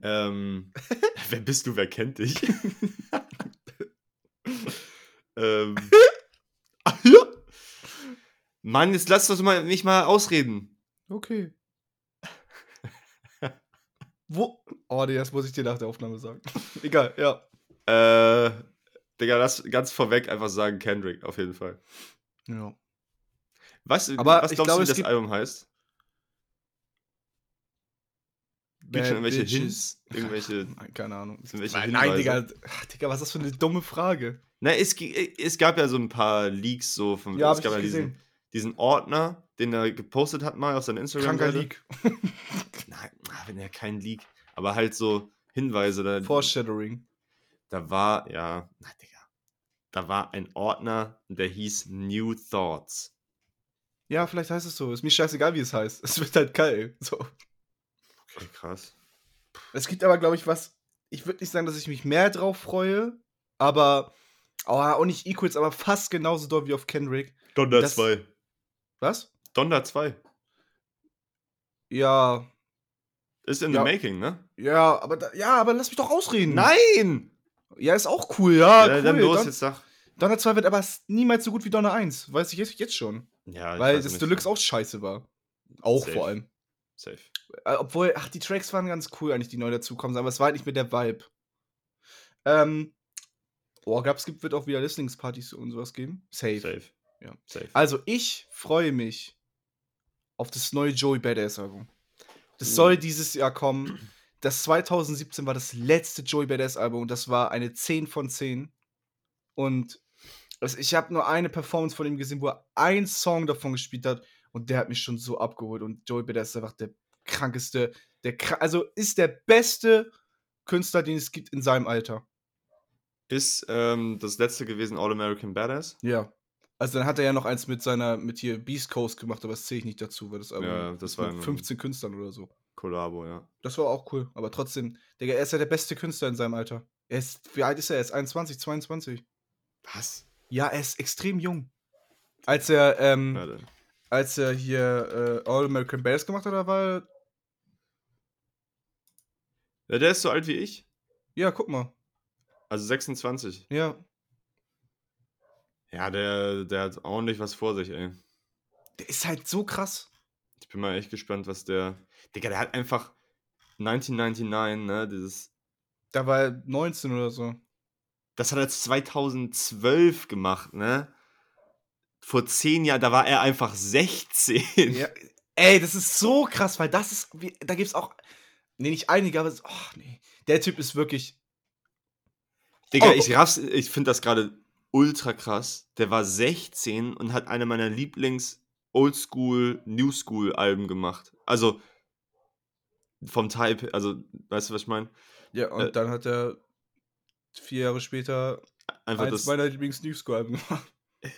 Ähm, wer bist du? Wer kennt dich? ähm. Mann, jetzt lass doch mal, mich mal ausreden. Okay. Wo? Oh, nee, das muss ich dir nach der Aufnahme sagen. Egal, ja. Äh, Digga, lass ganz vorweg einfach sagen Kendrick, auf jeden Fall. Ja. Was, Aber was glaubst du, wie das Album heißt? Gibt schon irgendwelche Bitches. Hints? Irgendwelche. Keine Ahnung. Nein, nein, Digga. Ach, Digga, was ist das für eine dumme Frage? Na, es, es gab ja so ein paar Leaks so von. Ja, es gab ja diesen, diesen, Ordner, den er gepostet hat mal auf seinem Instagram. Kranker Leak. nein, wenn er kein Leak. Aber halt so Hinweise. Da, Foreshadowing. Da war, ja, na, Digga da war ein Ordner, der hieß New Thoughts. Ja, vielleicht heißt es so. Ist mir scheißegal, wie es heißt. Es wird halt geil. So. Okay, krass. Es gibt aber, glaube ich, was. Ich würde nicht sagen, dass ich mich mehr drauf freue, aber. Oh, auch nicht Equals, aber fast genauso doll wie auf Kendrick. Donda 2. Was? Donda 2. Ja. Ist in ja. the making, ne? Ja, aber da, ja, aber lass mich doch ausreden. Nein! Ja, ist auch cool, ja. ja cool. Dann los Don jetzt sag. Donner 2 wird aber niemals so gut wie Donner 1. Weiß ich jetzt, jetzt schon. Ja, Weil das Deluxe auch scheiße war. Auch Safe. vor allem. Safe. Äh, obwohl, ach, die Tracks waren ganz cool eigentlich, die neu dazukommen, aber es war halt nicht mehr der Vibe. Ähm. Oh, du, wird auch wieder Listeningspartys und sowas geben? Safe. Safe. Ja. Safe. Also, ich freue mich auf das neue Joey Badass Album. Das uh. soll dieses Jahr kommen das 2017 war das letzte Joey Badass Album und das war eine 10 von 10. Und ich habe nur eine Performance von ihm gesehen, wo er einen Song davon gespielt hat und der hat mich schon so abgeholt. Und Joey Badass ist einfach der krankeste Der, also ist der beste Künstler, den es gibt in seinem Alter. Ist ähm, das letzte gewesen All American Badass? Ja. Also dann hat er ja noch eins mit seiner, mit hier Beast Coast gemacht, aber das zähle ich nicht dazu, weil das Album Ja, das war mit nur- 15 Künstlern oder so. Kollabo, ja. Das war auch cool, aber trotzdem, Digga, er ist ja der beste Künstler in seinem Alter. Er ist, wie alt ist er? Er ist 21, 22. Was? Ja, er ist extrem jung. Als er, ähm, Warte. als er hier äh, All American Bass gemacht hat, da war er, Ja, der ist so alt wie ich. ja, guck mal. Also 26. Ja, Ja, der, der hat ordentlich was vor sich, ey. der ist halt so krass. Ich bin mal echt gespannt, was der. Digga, der hat einfach 1999, ne? Dieses. Da war er 19 oder so. Das hat er 2012 gemacht, ne? Vor zehn Jahren, da war er einfach 16. Ja, ey, das ist so krass, weil das ist, da gibt's auch, nee, nicht einige, aber, oh, nee, der Typ ist wirklich, Digga, Oh. ich raff's, ich finde das gerade ultra krass. Der war 16 und hat eine meiner Lieblings Oldschool, New School Alben gemacht. Also vom Type, also weißt du, was ich meine? ja, und Äh, dann hat er vier Jahre später Einfach eins das. meiner Lieblings-News-Alben gemacht.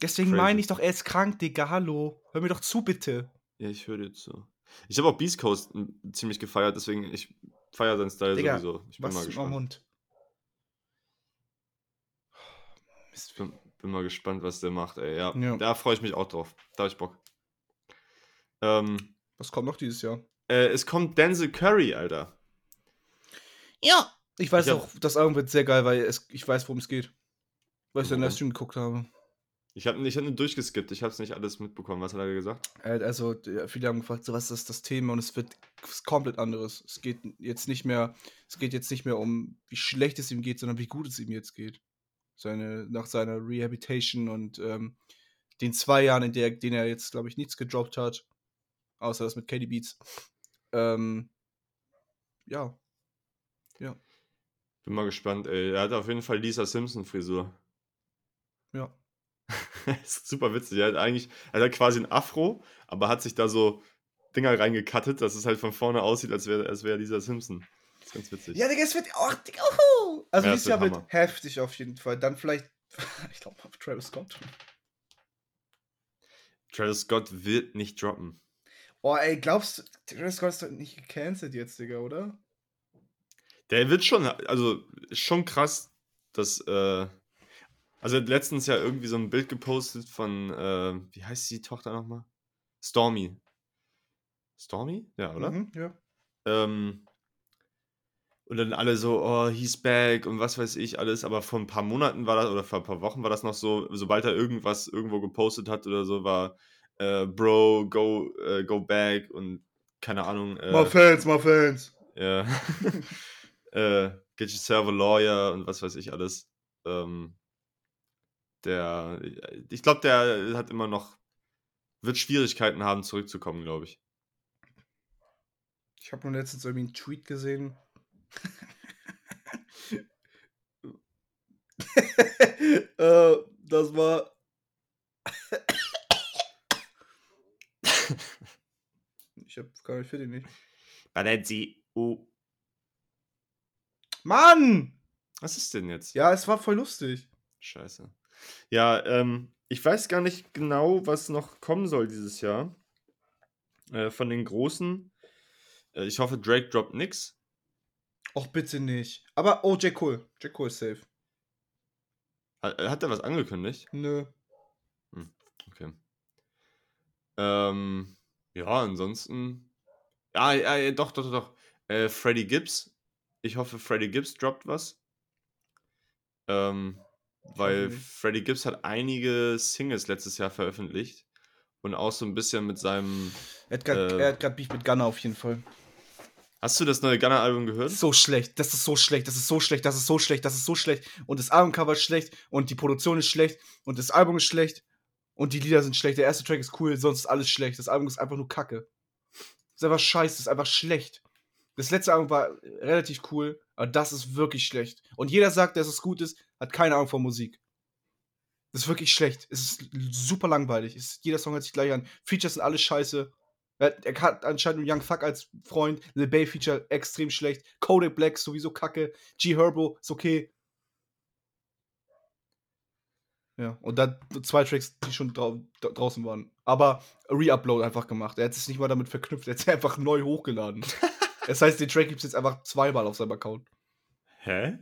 Deswegen Crazy. meine ich doch, er ist krank, Digga, hallo. Hör mir doch zu, bitte. Ja, ich höre dir zu. Ich habe auch Beast Coast m, ziemlich gefeiert, deswegen ich feiere seinen Style Digga, sowieso. Ich bin Was mal gespannt. Ich bin, bin mal gespannt, was der macht, ey. Ja, Ja. da freue ich mich auch drauf. Da hab ich Bock. Ähm, Was kommt noch dieses Jahr? äh, es kommt Denzel Curry, Alter. Ja. Ich weiß Ich hab- auch, das Album wird sehr geil, weil es, ich weiß, worum es geht. Weil ich den? Livestream geguckt habe. Ich habe ich hab nur durchgeskippt, ich habe es nicht alles mitbekommen. Was hat er gesagt? Also, viele haben gefragt, so, was ist das Thema? Und es wird was komplett anderes. Es geht jetzt nicht mehr, es geht jetzt nicht mehr um, wie schlecht es ihm geht, sondern wie gut es ihm jetzt geht. Seine, nach seiner Rehabilitation und ähm, den zwei Jahren, in der, denen er jetzt, glaube ich, nichts gedroppt hat. Außer das mit Katie Beats. Ähm, ja. Bin mal gespannt, ey. Er hat auf jeden Fall Lisa Simpson-Frisur. Ja. ist super witzig. Er hat eigentlich, er hat quasi ein Afro, aber hat sich da so Dinger reingekattet, dass es halt von vorne aussieht, als wäre als wär Lisa Simpson. Das ist ganz witzig. Ja, Digga, es wird auch. Digga, uhu. Also, Ja, dieses Jahr wird heftig auf jeden Fall. Dann vielleicht, ich glaube, Travis Scott. Travis Scott wird nicht droppen. Oh, ey, glaubst du, Travis Scott ist doch nicht gecancelt jetzt, Digga, oder? Der wird schon, also schon krass, dass, äh, also er hat letztens ja irgendwie so ein Bild gepostet von, äh, wie heißt die Tochter nochmal? Stormy. Stormy? Ja, oder? Mhm, ja. Ähm, und dann alle so, oh, he's back und was weiß ich alles. Aber vor ein paar Monaten war das, oder vor ein paar Wochen war das noch so, sobald er irgendwas irgendwo gepostet hat oder so, war, äh, Bro, go, äh, go back und keine Ahnung. Äh, Mal Fans, mal Fans. ja. äh, get yourself a lawyer und was weiß ich alles. Ähm, der, ich glaube, der hat immer noch, wird Schwierigkeiten haben, zurückzukommen, glaube ich. Ich habe nur letztens irgendwie einen Tweet gesehen. Äh, das war. ich hab gar nicht für den nicht. Balenzi, oh. Mann! Was ist denn jetzt? Ja, es war voll lustig. Scheiße. Ja, ähm, ich weiß gar nicht genau, was noch kommen soll dieses Jahr. Äh, von den Großen. Äh, ich hoffe, Drake droppt nix. Och, bitte nicht. Aber, oh, J. Cole. J. Cole ist safe. Hat, hat er was angekündigt? Nö. Okay. Ähm, ja, ansonsten. Ja, ja, ja doch, doch, doch. Äh, Freddie Gibbs. Ich hoffe, Freddie Gibbs droppt was. Ähm, weil nicht. Freddie Gibbs hat einige Singles letztes Jahr veröffentlicht. Und auch so ein bisschen mit seinem. Er hat grad- Äh. gerade Beef mit Gunner auf jeden Fall. Hast du das neue Gunner-Album gehört? So schlecht, das ist so schlecht, das ist so schlecht, das ist so schlecht, das ist so schlecht. Und das Albumcover ist schlecht und die Produktion ist schlecht und das Album ist schlecht und die Lieder sind schlecht. Der erste Track ist cool, sonst ist alles schlecht. Das Album ist einfach nur Kacke. Das ist einfach scheiße, das ist einfach schlecht. Das letzte Album war relativ cool, aber das ist wirklich schlecht. Und jeder sagt, dass es gut ist, hat keine Ahnung von Musik. Das ist wirklich schlecht. Es ist super langweilig. Es ist, jeder Song hört sich gleich an. Features sind alles scheiße. Er, hat anscheinend Young Fuck als Freund. The Bay Feature extrem schlecht. Kodak Black sowieso kacke. G Herbo ist okay. Ja, und dann zwei Tracks, die schon drau draußen waren. Aber Re-Upload einfach gemacht. Er hat es nicht mal damit verknüpft, er hat es einfach neu hochgeladen. das heißt, den Track gibt es jetzt einfach zweimal auf seinem Account. Hä?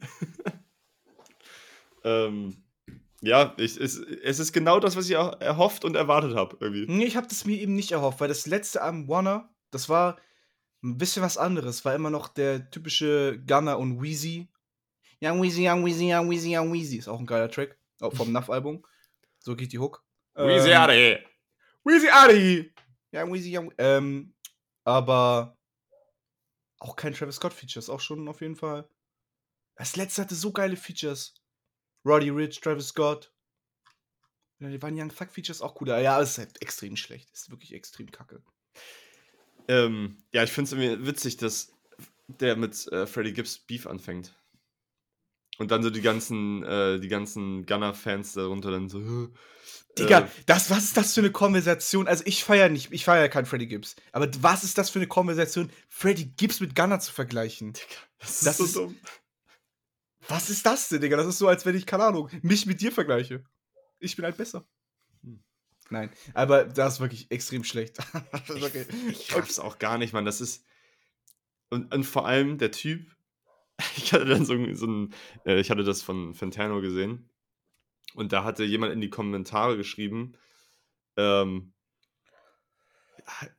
ähm, ja, ich, es, es ist genau das, was ich erhofft und erwartet habe. Irgendwie. Nee, ich habe das mir eben nicht erhofft, weil das letzte Album Warner, das war ein bisschen was anderes. War immer noch der typische Gunner und Wheezy. Young Wheezy, Young Wheezy, Young Wheezy, Young Wheezy. Ist auch ein geiler Track. Auch vom Nuff-Album. So geht die Hook. Weezy Ähm, Adi. Weezy Adi! Young Weezy, Young Ähm, aber auch kein Travis Scott Features, auch schon auf jeden Fall. Das letzte hatte so geile Features. Roddy Rich, Travis Scott. Ja, die waren Young Thug Features auch cool. Ja, es ist halt extrem schlecht. Es ist wirklich extrem kacke. Ähm, ja, ich finde es irgendwie witzig, dass der mit äh, Freddie Gibbs Beef anfängt. Und dann so die ganzen, äh, die ganzen Gunner-Fans darunter dann so. äh, Digga, das, was ist das für eine Konversation? Also ich feiere nicht, ich feiere keinen Freddie Gibbs. Aber was ist das für eine Konversation, Freddie Gibbs mit Gunner zu vergleichen? das ist das so ist- dumm. Was ist das denn, Digga? Das ist so, als wenn ich, keine Ahnung, mich mit dir vergleiche. Ich bin halt besser. Hm. Nein, aber das ist wirklich extrem schlecht. Okay. Ich raff's auch gar nicht, Mann. Das ist. Und, und vor allem der Typ. Ich hatte dann so, ein- so ein. Äh, ich hatte das von Fantano gesehen. Und da hatte jemand in die Kommentare geschrieben. Ähm,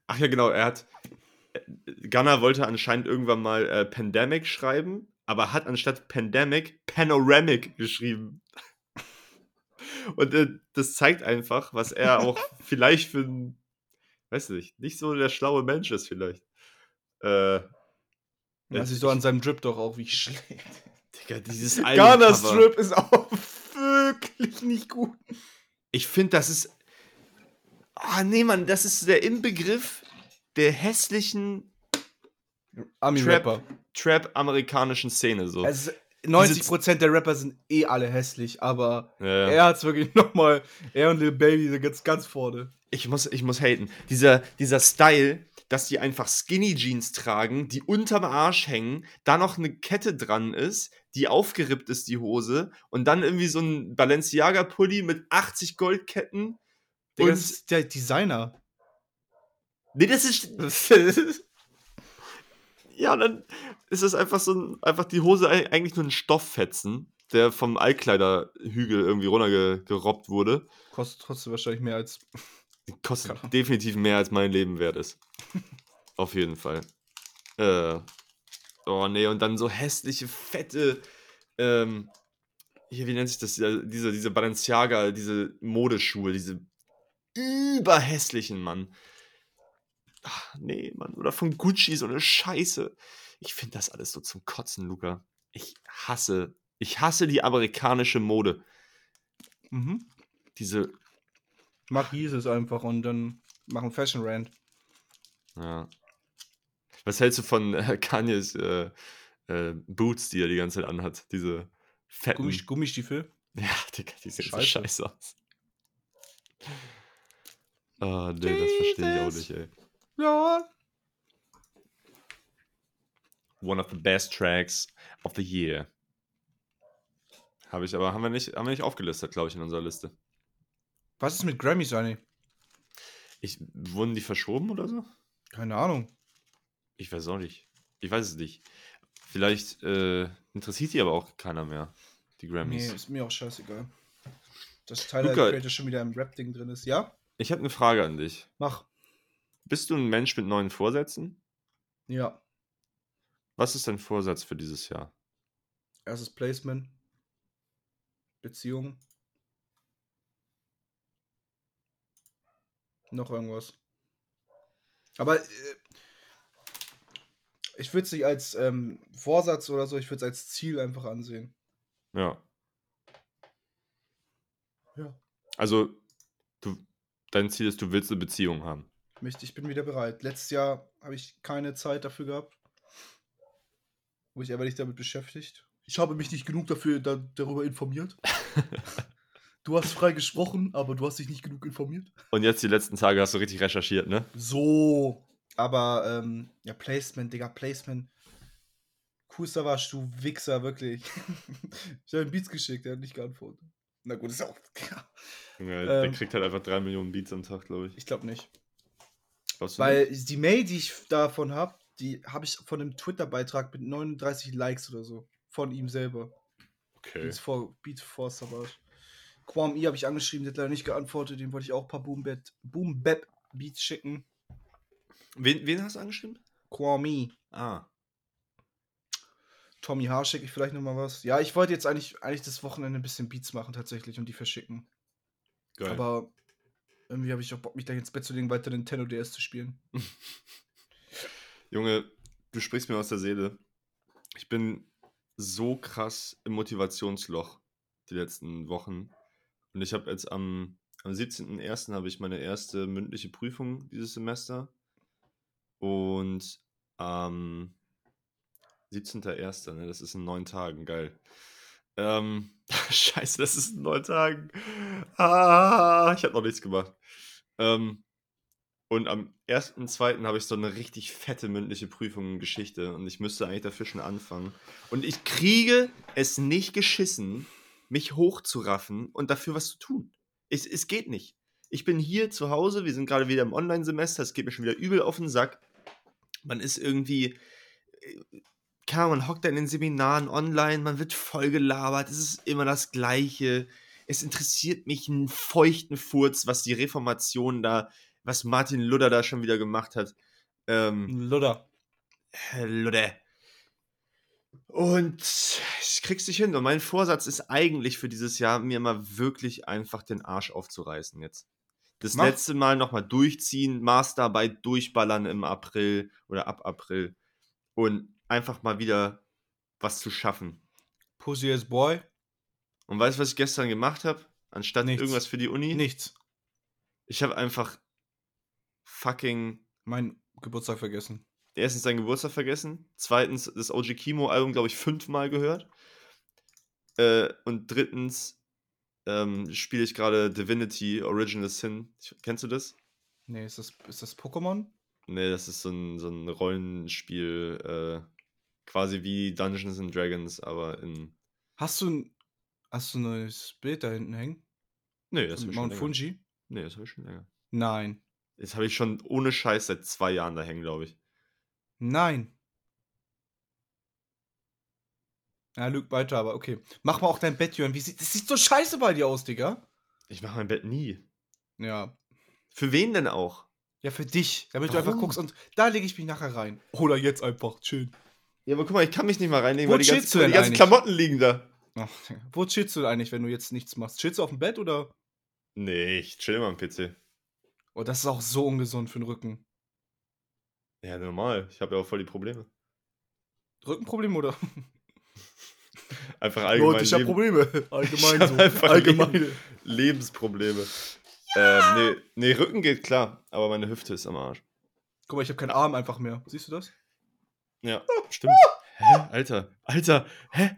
ach ja, genau. Er hat. äh, Gunnar wollte anscheinend irgendwann mal äh, Pandemic schreiben, aber hat anstatt Pandemic Panoramic geschrieben. Und äh, das zeigt einfach, was er auch vielleicht für ein weiß nicht, nicht so der schlaue Mensch ist vielleicht. Äh, Man sieht so an seinem Drip doch auch, wie schlecht. Digga, dieses Ghana's Albumcover. Drip ist auch wirklich nicht gut. Ich finde, das ist. Ah, nee, Mann, das ist der Inbegriff der hässlichen Trap-amerikanischen Szene. So. Also 90% der Rapper sind eh alle hässlich, aber ja, ja. er hat's wirklich nochmal, er und Lil Baby sind ganz, ganz vorne. Ich, muss, ich muss haten. Dieser, dieser Style, dass die einfach Skinny Jeans tragen, die unterm Arsch hängen, da noch eine Kette dran ist, die aufgerippt ist, die Hose, und dann irgendwie so ein Balenciaga-Pulli mit 80 Goldketten. Digga, Und- das ist der Designer. Nee, das ist. ja, dann ist es einfach so ein, einfach die Hose ei- eigentlich nur ein Stofffetzen, der vom Altkleiderhügel irgendwie runtergerobbt wurde. Kostet trotzdem wahrscheinlich mehr als. Kostet Ahnung. definitiv mehr als mein Leben wert ist. Auf jeden Fall. Äh. Oh nee, und dann so hässliche, fette. Ähm, hier, wie nennt sich das? Diese, diese Balenciaga, diese Modeschuhe, diese überhässlichen, Mann. Ach, nee, Mann. Oder von Gucci so eine Scheiße. Ich finde das alles so zum Kotzen, Luca. Ich hasse, ich hasse die amerikanische Mode. Mhm. Diese, Mach Jesus einfach und dann machen Fashion Rand. ja. Was hältst du von äh, Kanyes äh, äh, Boots, die er die ganze Zeit anhat? Diese fetten. Gummi Gummistiefel. Ja, Digga, die sehen so Scheiße. scheiße aus. Ah, nee, das verstehe ich auch nicht, ey. Ja. One of the best tracks of the year. Habe ich aber, haben wir nicht, haben wir nicht aufgelistet, glaube ich, in unserer Liste. Was ist mit Grammys eigentlich? Ich, wurden die verschoben oder so? Keine Ahnung. Ich weiß auch nicht. Ich weiß es nicht. Vielleicht äh, interessiert die aber auch keiner mehr, die Nee, Grammys. ist mir auch scheißegal. Dass Tyler Luca- Creator schon wieder im Rap-Ding drin ist. Ja? Ich habe eine Frage an dich. Mach. Bist du ein Mensch mit neuen Vorsätzen? Ja. Was ist dein Vorsatz für dieses Jahr? Erstes Placement. Beziehung. Noch irgendwas. Aber äh, ich würde es nicht als ähm, Vorsatz oder so, ich würde es als Ziel einfach ansehen. Ja. Ja. Also, du, dein Ziel ist, du willst eine Beziehung haben. Ich, möchte, ich bin wieder bereit. Letztes Jahr habe ich keine Zeit dafür gehabt. Wo ich einfach nicht damit beschäftigt. Ich habe mich nicht genug dafür da, darüber informiert. du hast frei gesprochen, aber du hast dich nicht genug informiert. Und jetzt die letzten Tage hast du richtig recherchiert, ne? So. Aber, ähm, ja, Placement, Digga, Placement. Warst du Wichser, wirklich. ich habe ihm Beats geschickt, er hat nicht geantwortet. Na gut, ist auch. Ja. Junge, der Ähm. kriegt halt einfach 3 Millionen Beats am Tag, glaube ich. Ich glaube nicht. Glaubst du Weil die Mail, die ich davon habe, die habe ich von einem Twitter-Beitrag mit 39 Likes oder so. Von ihm selber. nicht? Okay. Beats for, Beats for Savage. Quam E habe ich angeschrieben, der hat leider nicht geantwortet. Dem wollte ich auch ein paar Boom Boom Bap Beats schicken. Wen, wen hast du angeschrieben? Quam E. Ah. Tommy H. schicke ich vielleicht nochmal was. Ja, ich wollte jetzt eigentlich, eigentlich das Wochenende ein bisschen Beats machen tatsächlich und die verschicken. Geil. Aber irgendwie habe ich auch Bock, mich gleich ins Bett zu legen, weiter Nintendo DS zu spielen. Junge, du sprichst mir aus der Seele. Ich bin so krass im Motivationsloch die letzten Wochen. Und ich habe jetzt am, am 17.01. habe ich meine erste mündliche Prüfung dieses Semester. Und am 17.01., ne, das ist in neun Tagen, geil. Ähm, scheiße, das ist in neun Tagen. Ah, ich habe noch nichts gemacht. Ähm, und am 1.2. habe ich so eine richtig fette mündliche Prüfung in Geschichte und ich müsste eigentlich dafür schon anfangen. Und ich kriege es nicht geschissen, mich hochzuraffen und dafür was zu tun. Es, es geht nicht. Ich bin hier zu Hause, wir sind gerade wieder im Online-Semester, es geht mir schon wieder übel auf den Sack. Man ist irgendwie, Ahnung, man hockt da in den Seminaren online, man wird voll gelabert, es ist immer das Gleiche. Es interessiert mich einen feuchten Furz, was die Reformation da, was Martin Luther da schon wieder gemacht hat. Ähm, Ludder. Herr Luther. Und ich krieg's nicht hin. Und mein Vorsatz ist eigentlich für dieses Jahr, mir mal wirklich einfach den Arsch aufzureißen jetzt. Das Mach. letzte Mal nochmal durchziehen, Masterarbeit durchballern im April oder ab April. Und einfach mal wieder was zu schaffen. Pussy as Boy. Und weißt du, was ich gestern gemacht habe? Anstatt Nichts. irgendwas für die Uni? Nichts. Ich habe einfach fucking Mein Geburtstag vergessen. erstens seinen Geburtstag vergessen, zweitens das OG Kimo Album, glaube ich, fünfmal gehört. Äh, und drittens ähm, spiele ich gerade Divinity Original Sin. Kennst du das? Nee, ist das, ist das Pokémon? Nee, das ist so ein, so ein Rollenspiel, äh, quasi wie Dungeons and Dragons, aber in. Hast du ein, hast du ein neues Bild da hinten hängen? Nee, das habe ich schon Mount länger. Fuji? Nee, das habe ich schon länger. Nein. Das habe ich schon ohne Scheiß seit zwei Jahren da hängen, glaube ich. Nein. Ja, lügt weiter, aber okay. Mach mal auch dein Bett, Jörn. Wie sieht, das sieht so scheiße bei dir aus, Digga. Ich mache mein Bett nie. Ja. Für wen denn auch? Ja, für dich. Damit du einfach Warum? guckst und da lege ich mich nachher rein. Oder jetzt einfach. Chill. Ja, aber guck mal, ich kann mich nicht mal reinlegen, Wo weil die, ganzen, du die denn ganzen eigentlich? Klamotten liegen da. Ach. Wo chillst du eigentlich, wenn du jetzt nichts machst? Chillst du auf dem Bett oder? Nee, ich chill immer am PC. Oh, das ist auch so ungesund für den Rücken. Ja, normal. Ich habe ja auch voll die Probleme. Rückenproblem oder? Einfach allgemein Leute, ich habe Probleme. Allgemein hab so. einfach Allgemeine. Lebensprobleme. Ähm, nee, nee, Rücken geht klar, aber meine Hüfte ist am Arsch. Guck mal, ich habe keinen Arm einfach mehr. Siehst du das? Ja, stimmt. Hä? Alter, Alter, hä?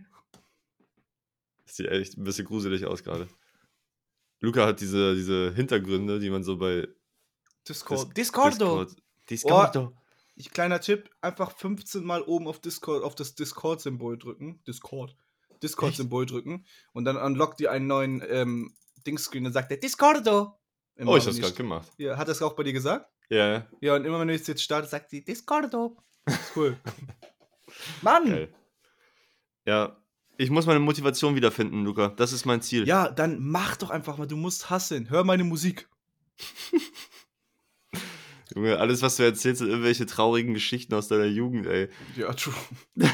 Das sieht echt ein bisschen gruselig aus gerade. Luca hat diese, diese Hintergründe, die man so bei Discord. Dis- Discordo. Discord. Discordo. Ich, kleiner Tipp, einfach 15 Mal oben auf Discord, auf das Discord-Symbol drücken. Discord. Discord-Symbol drücken. Und dann unlockt ihr einen neuen ähm, Dingscreen. Dann sagt der Discordo. Immer, Oh, ich hab's gerade gemacht. Ja, hat es auch bei dir gesagt? Ja, ja, Ja, und immer wenn du jetzt startet, sagt sie Discordo. Ist cool. Mann! geil. Ja, ich muss meine Motivation wiederfinden, Luca. Das ist mein Ziel. Ja, dann mach doch einfach mal. Du musst hasseln. Hör meine Musik. Junge, alles, was du erzählst, sind irgendwelche traurigen Geschichten aus deiner Jugend, ey. Ja, true.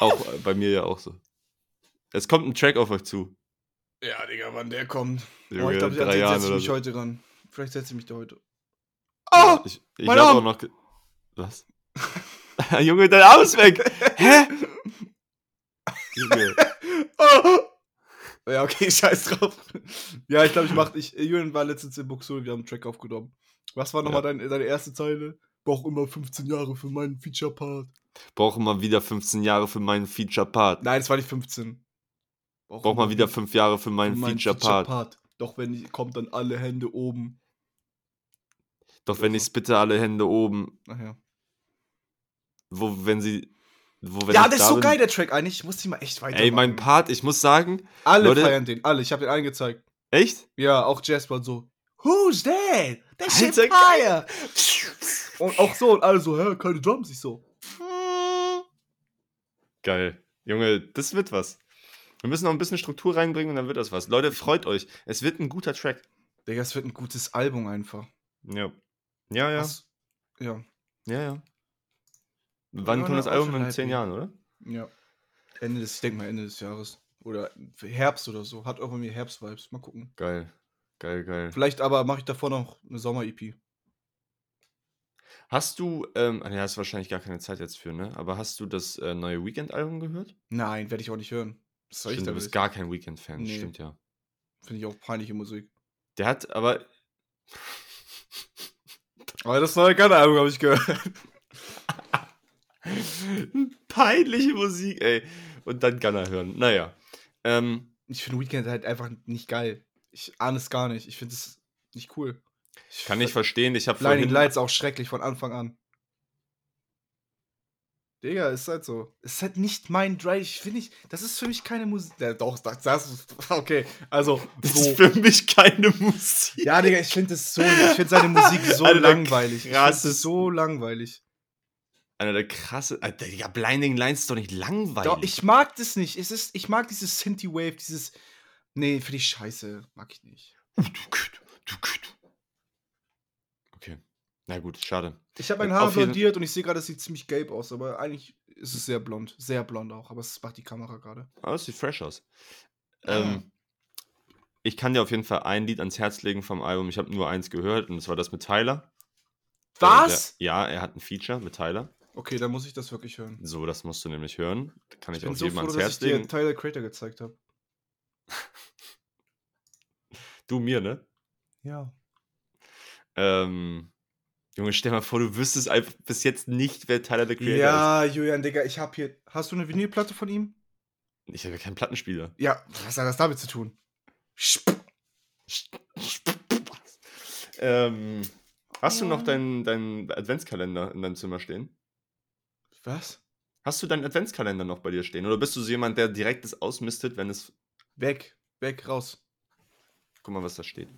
Auch äh, bei mir ja auch so. Es kommt ein Track auf euch zu. Ja, Digga, wann der kommt. Junge, oh, ich glaube, Jahren setze ich mich so. heute ran. Vielleicht setze ich mich da heute. Oh! ich ich habe auch noch. Was? Junge, dein Arm ist weg! Hä? Junge. Oh! Ja, okay, scheiß drauf. Ja, ich glaube, ich mach. Ich, Julian war letztens in Buxul, wir haben einen Track aufgenommen. Was war nochmal Ja. dein, deine erste Zeile? Brauch immer 15 Jahre für meinen Feature-Part. Brauche mal wieder 15 Jahre für meinen Feature-Part. Nein, es war nicht 15. Brauch mal wieder 5 Jahre für meinen meinen Feature-Part. Feature-Part. Doch wenn ich, kommt dann alle Hände oben. Doch wenn ich's bitte alle Hände oben, Ach ja. wo, wenn sie, wo, wenn ja, ich der ist so bin- geil, der Track eigentlich. Ich muss die mal echt weiter. Ey, mein Part, ich muss sagen, Alle Leute- feiern den, alle. Ich habe den allen gezeigt. echt? Ja, auch Jasper und so. Who's that? That shit fire. Und auch so, und alle so, hä, keine Drums. Ich so. Geil. Junge, das wird was. Wir müssen noch ein bisschen Struktur reinbringen und dann wird das was. Leute, freut euch. Es wird ein guter Track. Digga, es wird ein gutes Album einfach. Ja. Ja, ja. Was- Ja. Ja, ja. Wann Ja, kommt das Album? In zehn. Jahren, oder? Ja. Ende des, ich denke mal Ende des Jahres. Oder Herbst oder so. Hat auch mir Herbst-Vibes. Mal gucken. Geil. Geil, geil. Vielleicht aber mache ich davor noch eine Sommer-EP. Hast du, ähm, ah, nee, hast wahrscheinlich gar keine Zeit jetzt für, ne? Aber hast du das äh, neue Weekend-Album gehört? Nein, werde ich auch nicht hören. Was soll ich Stimmt, du damit? bist gar kein Weekend-Fan, Nee. stimmt ja. Finde ich auch peinliche Musik. Der hat aber. Aber das neue Gunner-Album habe ich gehört. Peinliche Musik, ey. Und dann Gunner hören. Naja. Ähm, Ich finde Weekend halt einfach nicht geil. Ich ahne es gar nicht. Ich finde es nicht cool. Ich kann ich verstehen. Ich habe Blinding vorhin. Lights auch schrecklich von Anfang an. Digga, ist halt so. Ist halt nicht mein Drive. Ich finde nicht, das ist für mich keine Musik. Ja, doch, das, das ist. Okay, also. Das so. ist für mich keine Musik. Ja, Digga, ich finde es so. Ich finde seine Musik so der langweilig. Krassesten- es so langweilig. Einer der krasse. Alter, Digga, Blinding Lines ist doch nicht langweilig. Doch, ich mag das nicht. Es ist, ich mag dieses Synthie Wave, dieses. Nee, finde ich scheiße. Mag ich nicht. Na gut, schade. Ich habe mein Haar blondiert und ich sehe gerade, es sieht ziemlich gelb aus, aber eigentlich ist es sehr blond. Sehr blond auch, aber es macht die Kamera gerade. Aber es sieht fresh aus. Ah. Ähm, ich kann dir auf jeden Fall ein Lied ans Herz legen vom Album. Ich habe nur eins gehört und das war das mit Tyler. Was? Äh, der, ja, er hat ein Feature mit Tyler. Okay, dann muss ich das wirklich hören. So, das musst du nämlich hören. Kann ich, Ich auch so jedem froh, ans dass ich Herz dir legen. Tyler Creator gezeigt habe. Du mir, ne? Ja. Ähm, Junge, stell mal vor, du wüsstest einfach bis jetzt nicht, wer Tyler the Creator Ja, Julian, Digga, ich habe hier. Hast du eine Vinylplatte von ihm? ist. Ich habe ja keinen Plattenspieler. Ja, was hat das damit zu tun? Ähm, hast du noch Ja. deinen deinen Adventskalender in deinem Zimmer stehen? Was? Hast du deinen Adventskalender noch bei dir stehen? Oder bist du so jemand, der direkt das ausmistet, wenn es. Weg, weg, raus. Guck mal, was da steht.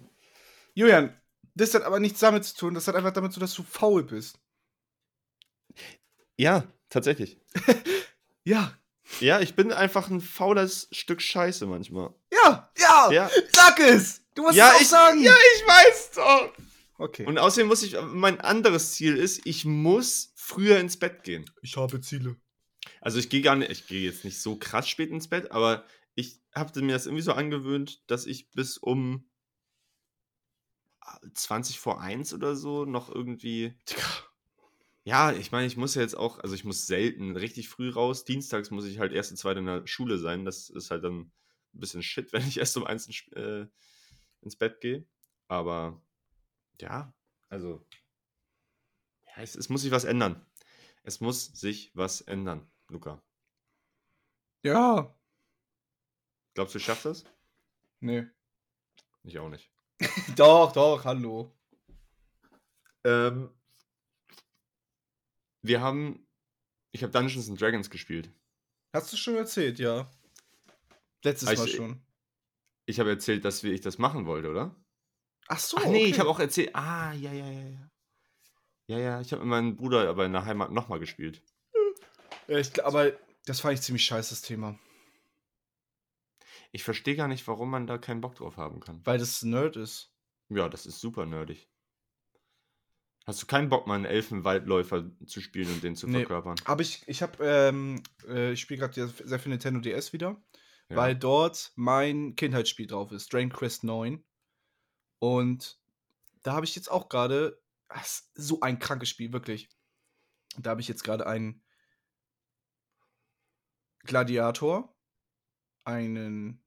Julian, das hat aber nichts damit zu tun. Das hat einfach damit zu tun, dass du faul bist. Ja, tatsächlich. Ja, Ja, ich bin einfach ein faules Stück Scheiße manchmal. ja, ja, Ja, sag es! Du musst ja es auch ich, sagen! ja, ich weiß doch. Okay. Und außerdem muss ich, mein anderes Ziel ist, ich muss früher ins Bett gehen. ich habe Ziele. Also ich gehe gar nicht, ich gehe jetzt nicht so krass spät ins Bett, aber ich habe mir das irgendwie so angewöhnt, dass ich bis um 20 vor 1 oder so noch irgendwie. Ja, ich meine, ich muss ja jetzt auch, also ich muss selten richtig früh raus. Dienstags muss ich halt erste, zweite in der Schule sein. Das ist halt dann ein bisschen shit, wenn ich erst um eins ins, äh, ins Bett gehe. Aber ja, also. Ja, es, es muss sich was ändern. Es muss sich was ändern, Luca. Ja. Glaubst du, ich schaff das? Nee. Ich auch nicht. Doch, doch, hallo. Ähm, wir haben. Ich habe Dungeons and Dragons gespielt. Hast du schon erzählt, ja. Letztes Also, Mal schon. Ich habe erzählt, dass wir, ich das machen wollte, oder? Ach so, Ach nee, ich okay. habe auch erzählt. Ah, ja, ja, ja, ja. Ja, ja, ich habe mit meinem Bruder aber in der Heimat nochmal gespielt. Ja, ich, gl- aber das fand ich ziemlich scheiße, das Thema. Ich verstehe gar nicht, warum man da keinen Bock drauf haben kann. Weil das Nerd ist. Ja, das ist super nerdig. Hast du keinen Bock, mal einen Elfenwaldläufer zu spielen und den zu Nee. verkörpern? Aber ich, ich habe, ähm, äh, ich spiele gerade sehr viel Nintendo DS wieder, Ja. weil dort mein Kindheitsspiel drauf ist, Dragon Quest 9. Und da habe ich jetzt auch gerade, ah, so ein krankes Spiel, wirklich. Da habe ich jetzt gerade einen Gladiator, einen,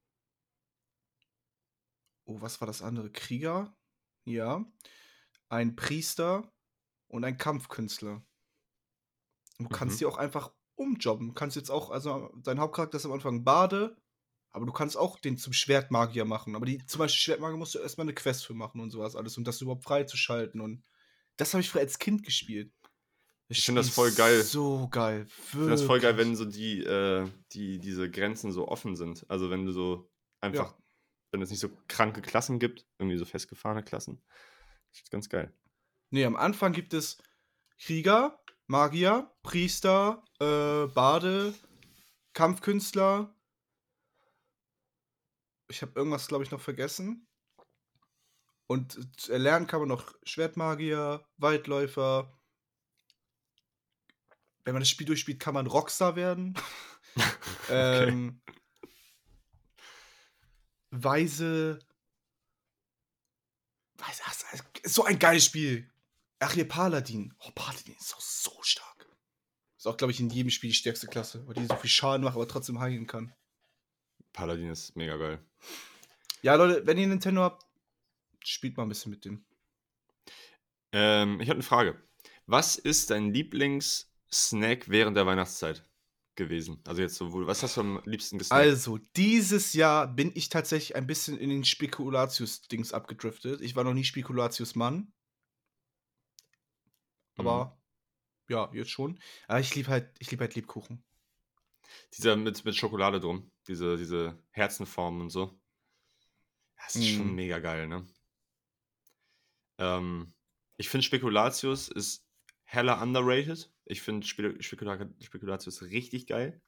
oh, was war das andere? Krieger? Ja. Ein Priester und ein Kampfkünstler. Du kannst Mhm. die auch einfach umjobben. Du kannst jetzt auch, also dein Hauptcharakter ist am Anfang Bade, aber du kannst auch den zum Schwertmagier machen. Aber die, zum Beispiel Schwertmagier musst du erstmal eine Quest für machen und sowas alles, um das überhaupt freizuschalten. Und das habe ich früher als Kind gespielt. Ich finde das voll geil. So geil. Ich finde das voll geil, wenn so die, äh, die, diese Grenzen so offen sind. Also wenn du so einfach, Ja. wenn es nicht so kranke Klassen gibt, irgendwie so festgefahrene Klassen. Das ist ganz geil. Nee, am Anfang gibt es Krieger, Magier, Priester, äh, Bade, Kampfkünstler. Ich habe irgendwas, glaube ich, noch vergessen. Und äh, erlernen kann man noch Schwertmagier, Waldläufer. Wenn man das Spiel durchspielt, kann man Rockstar werden. ähm, Weise. Weise, ach, ist so ein geiles Spiel. Ach, hier Paladin. Oh, Paladin ist auch so stark. Ist auch, glaube ich, in jedem Spiel die stärkste Klasse, weil die so viel Schaden macht, aber trotzdem heilen kann. Paladin ist mega geil. Ja, Leute, wenn ihr Nintendo habt, spielt mal ein bisschen mit dem. Ähm, ich habe eine Frage. Was ist dein Lieblingssnack während der Weihnachtszeit gewesen? Also jetzt sowohl, was hast du am liebsten gesnackt? Also, dieses Jahr bin ich tatsächlich ein bisschen in den Spekulatius-Dings abgedriftet. Ich war noch nie Spekulatius-Mann. Aber ja, jetzt schon. Aber ich liebe halt, ich liebe halt Lebkuchen. Dieser mit, mit Schokolade drum. Diese, diese Herzenformen und so. Das ist schon Mm. mega geil, ne? Ähm, ich finde Spekulatius ist heller underrated. Ich finde Spe Spekula Spekulatius richtig geil.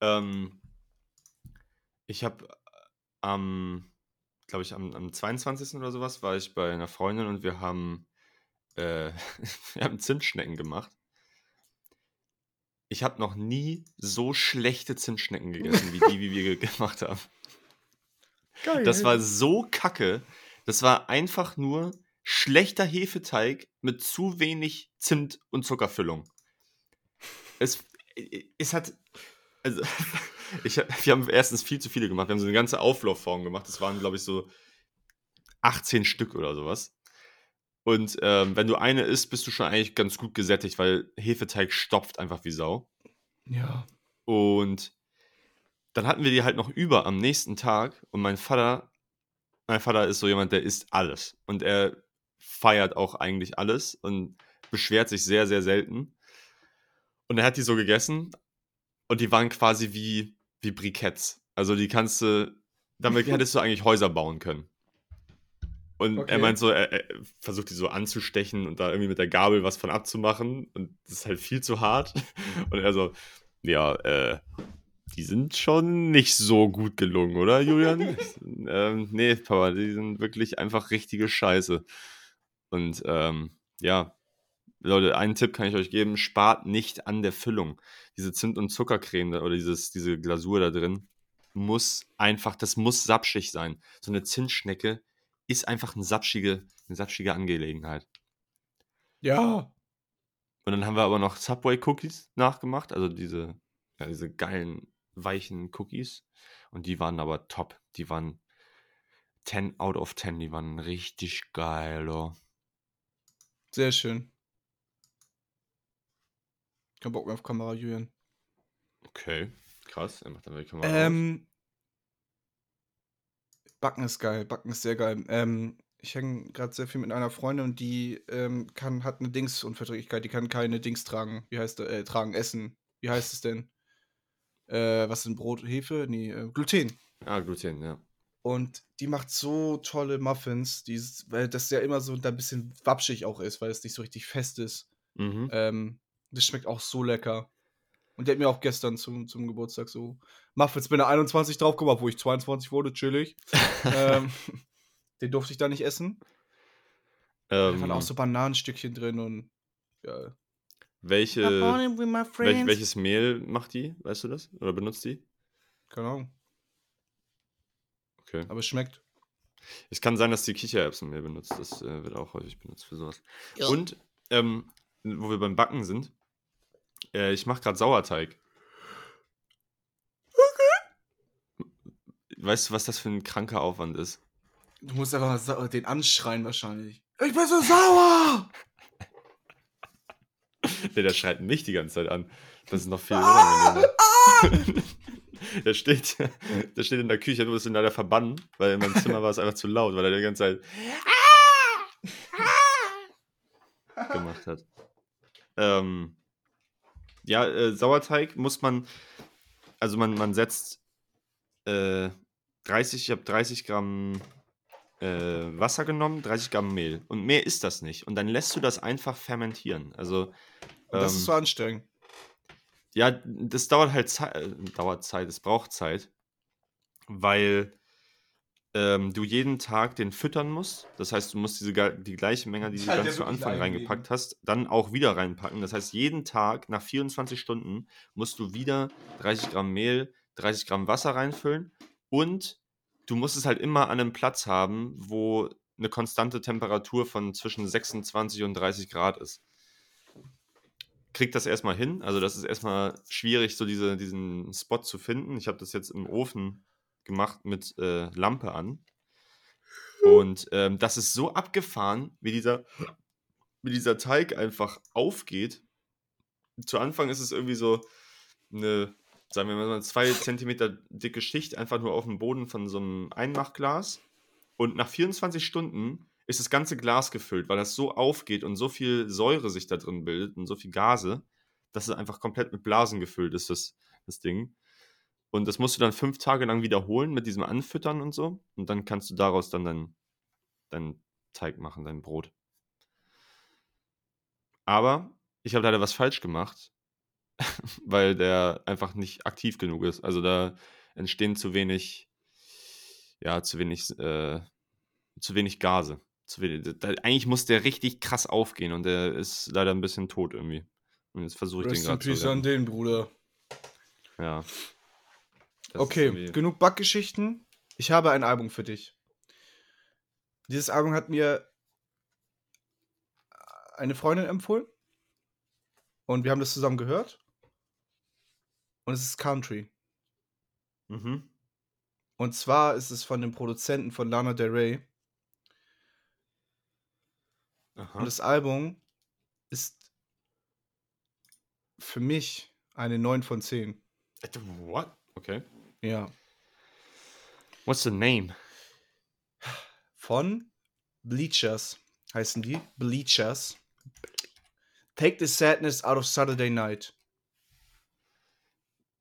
Ähm, ich habe am, glaube ich, am, am 22. oder sowas war ich bei einer Freundin und wir haben, äh, wir haben Zimtschnecken gemacht. Ich habe noch nie so schlechte Zimtschnecken gegessen, wie die, wie wir ge- gemacht haben. Geil. Das war so kacke. Das war einfach nur schlechter Hefeteig mit zu wenig Zimt und Zuckerfüllung. Es, es hat. Also, ich, wir haben erstens viel zu viele gemacht. Wir haben so eine ganze Auflaufform gemacht. Das waren, glaube ich, so 18 Stück oder sowas. Und ähm, wenn du eine isst, bist du schon eigentlich ganz gut gesättigt, weil Hefeteig stopft einfach wie Sau. Ja. Und dann hatten wir die halt noch über am nächsten Tag und mein Vater, mein Vater ist so jemand, der isst alles und er feiert auch eigentlich alles und beschwert sich sehr, sehr selten. Und er hat die so gegessen und die waren quasi wie, wie Briketts. Also die kannst du, damit hättest du eigentlich Häuser bauen können. Und Okay. er meint so, er, er versucht die so anzustechen und da irgendwie mit der Gabel was von abzumachen und das ist halt viel zu hart. Und er so, ja, äh, die sind schon nicht so gut gelungen, oder, Julian? Ähm, nee, Papa, die sind wirklich einfach richtige Scheiße. Und ähm, ja, Leute, einen Tipp kann ich euch geben: spart nicht an der Füllung. Diese Zimt- und Zuckercreme oder dieses, diese Glasur da drin muss einfach, das muss sapschig sein. So eine Zimtschnecke ist einfach eine sapschige, eine sapschige Angelegenheit. Ja. Und dann haben wir aber noch Subway Cookies nachgemacht, also diese, ja, diese geilen, weichen Cookies. Und die waren aber top. Die waren 10 out of 10. Die waren richtig geil. Oh. Sehr schön. Kein Bock mehr auf Kamera, Julian. Okay, krass. Er macht dann die Kamera. Ähm, Backen ist geil, Backen ist sehr geil. Ähm, ich hänge gerade sehr viel mit einer Freundin und die ähm, kann, hat eine Dingsunverträglichkeit, die kann keine Dings tragen. Wie heißt? Äh, tragen, essen. Wie heißt es denn? Äh, was sind Brot, Hefe? Nee, äh, Gluten. Ah, Gluten, ja. Und die macht so tolle Muffins, die, ist- weil das ja immer so da ein bisschen wapschig auch ist, weil es nicht so richtig fest ist. Mhm. Ähm, das schmeckt auch so lecker. Und der hat mir auch gestern zum, zum Geburtstag so Muffins mit einer 21 drauf gemacht, wo ich 22 wurde, chillig. ähm, den durfte ich da nicht essen. Da ähm, waren auch so Bananenstückchen drin und ja. welche, welch, welches Mehl macht die? Weißt du das? Oder benutzt die? Keine Ahnung. Okay. Aber es schmeckt. Es kann sein, dass die Kichererbsenmehl benutzt. Das äh, wird auch häufig benutzt für sowas. Und, ähm, wo wir beim Backen sind, äh, ich mache gerade Sauerteig. Weißt du, was das für ein kranker Aufwand ist? Du musst einfach den anschreien wahrscheinlich. Ich bin so sauer! Der, der schreit mich die ganze Zeit an. Das ist noch viel unangenehmer. der, steht, der steht in der Küche, du musst ihn leider verbannen, weil in meinem Zimmer war es einfach zu laut, weil er die ganze Zeit. gemacht hat. Ähm, ja, äh, Sauerteig muss man, also man, man setzt äh, 30, ich habe 30 Gramm äh, Wasser genommen, 30 Gramm Mehl. Und mehr ist das nicht. Und dann lässt du das einfach fermentieren. Also. Und das ist ähm, so anstrengend. Ja, das dauert halt Zeit, äh, dauert Zeit, es braucht Zeit, weil ähm, du jeden Tag den füttern musst. Das heißt, du musst diese, die gleiche Menge, die du ganz ja zu wirklich Anfang reingepackt hast, dann auch wieder reinpacken. Das heißt, jeden Tag nach 24 Stunden musst du wieder 30 Gramm Mehl, 30 Gramm Wasser reinfüllen und du musst es halt immer an einem Platz haben, wo eine konstante Temperatur von zwischen 26 und 30 Grad ist. Kriegt das erstmal hin. Also, das ist erstmal schwierig, so diese, diesen Spot zu finden. Ich habe das jetzt im Ofen gemacht mit äh, Lampe an. Und ähm, das ist so abgefahren, wie dieser, wie dieser Teig einfach aufgeht. Zu Anfang ist es irgendwie so eine, sagen wir mal, zwei Zentimeter dicke Schicht einfach nur auf dem Boden von so einem Einmachglas. Und nach 24 Stunden ist das ganze Glas gefüllt, weil das so aufgeht und so viel Säure sich da drin bildet und so viel Gase, dass es einfach komplett mit Blasen gefüllt ist, das, das Ding. Und das musst du dann fünf Tage lang wiederholen mit diesem Anfüttern und so. Und dann kannst du daraus dann dein, dein Teig machen, dein Brot. Aber ich habe leider was falsch gemacht, weil der einfach nicht aktiv genug ist. Also da entstehen zu wenig, ja, zu wenig, äh, zu wenig Gase. Eigentlich muss der richtig krass aufgehen und der ist leider ein bisschen tot irgendwie. Und jetzt versuche ich den Rest in gerade zu Peace an den, Bruder. Ja. Das Okay, irgendwie- genug Backgeschichten. Ich habe ein Album für dich. Dieses Album hat mir eine Freundin empfohlen. Und wir haben das zusammen gehört. Und es ist Country. Mhm. Und zwar ist es von dem Produzenten von Lana Del Rey. Aha. Und das Album ist für mich eine 9 von 10. Äh, What? Okay. Ja. What's the name? Von Bleachers heißen die. Bleachers. Take the Sadness Out of Saturday Night.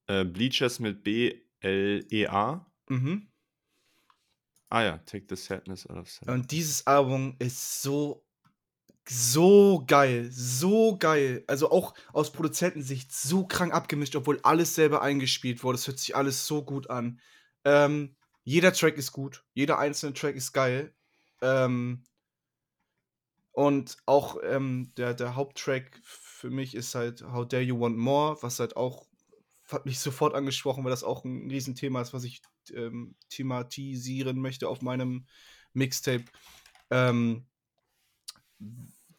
Äh, Bleachers mit B-L-E-A. Mhm. Ah ja, Take the Sadness out of Sadness. Und dieses Album ist so, so geil. So geil. Also auch aus Produzentensicht so krank abgemischt, obwohl alles selber eingespielt wurde. Es hört sich alles so gut an. Ähm, jeder Track ist gut. Jeder einzelne Track ist geil. Ähm, und auch ähm, der, der Haupttrack für mich ist halt How Dare You Want More, was halt auch hat mich sofort angesprochen, weil das auch ein Riesenthema ist, was ich ähm, thematisieren möchte auf meinem Mixtape. Ähm,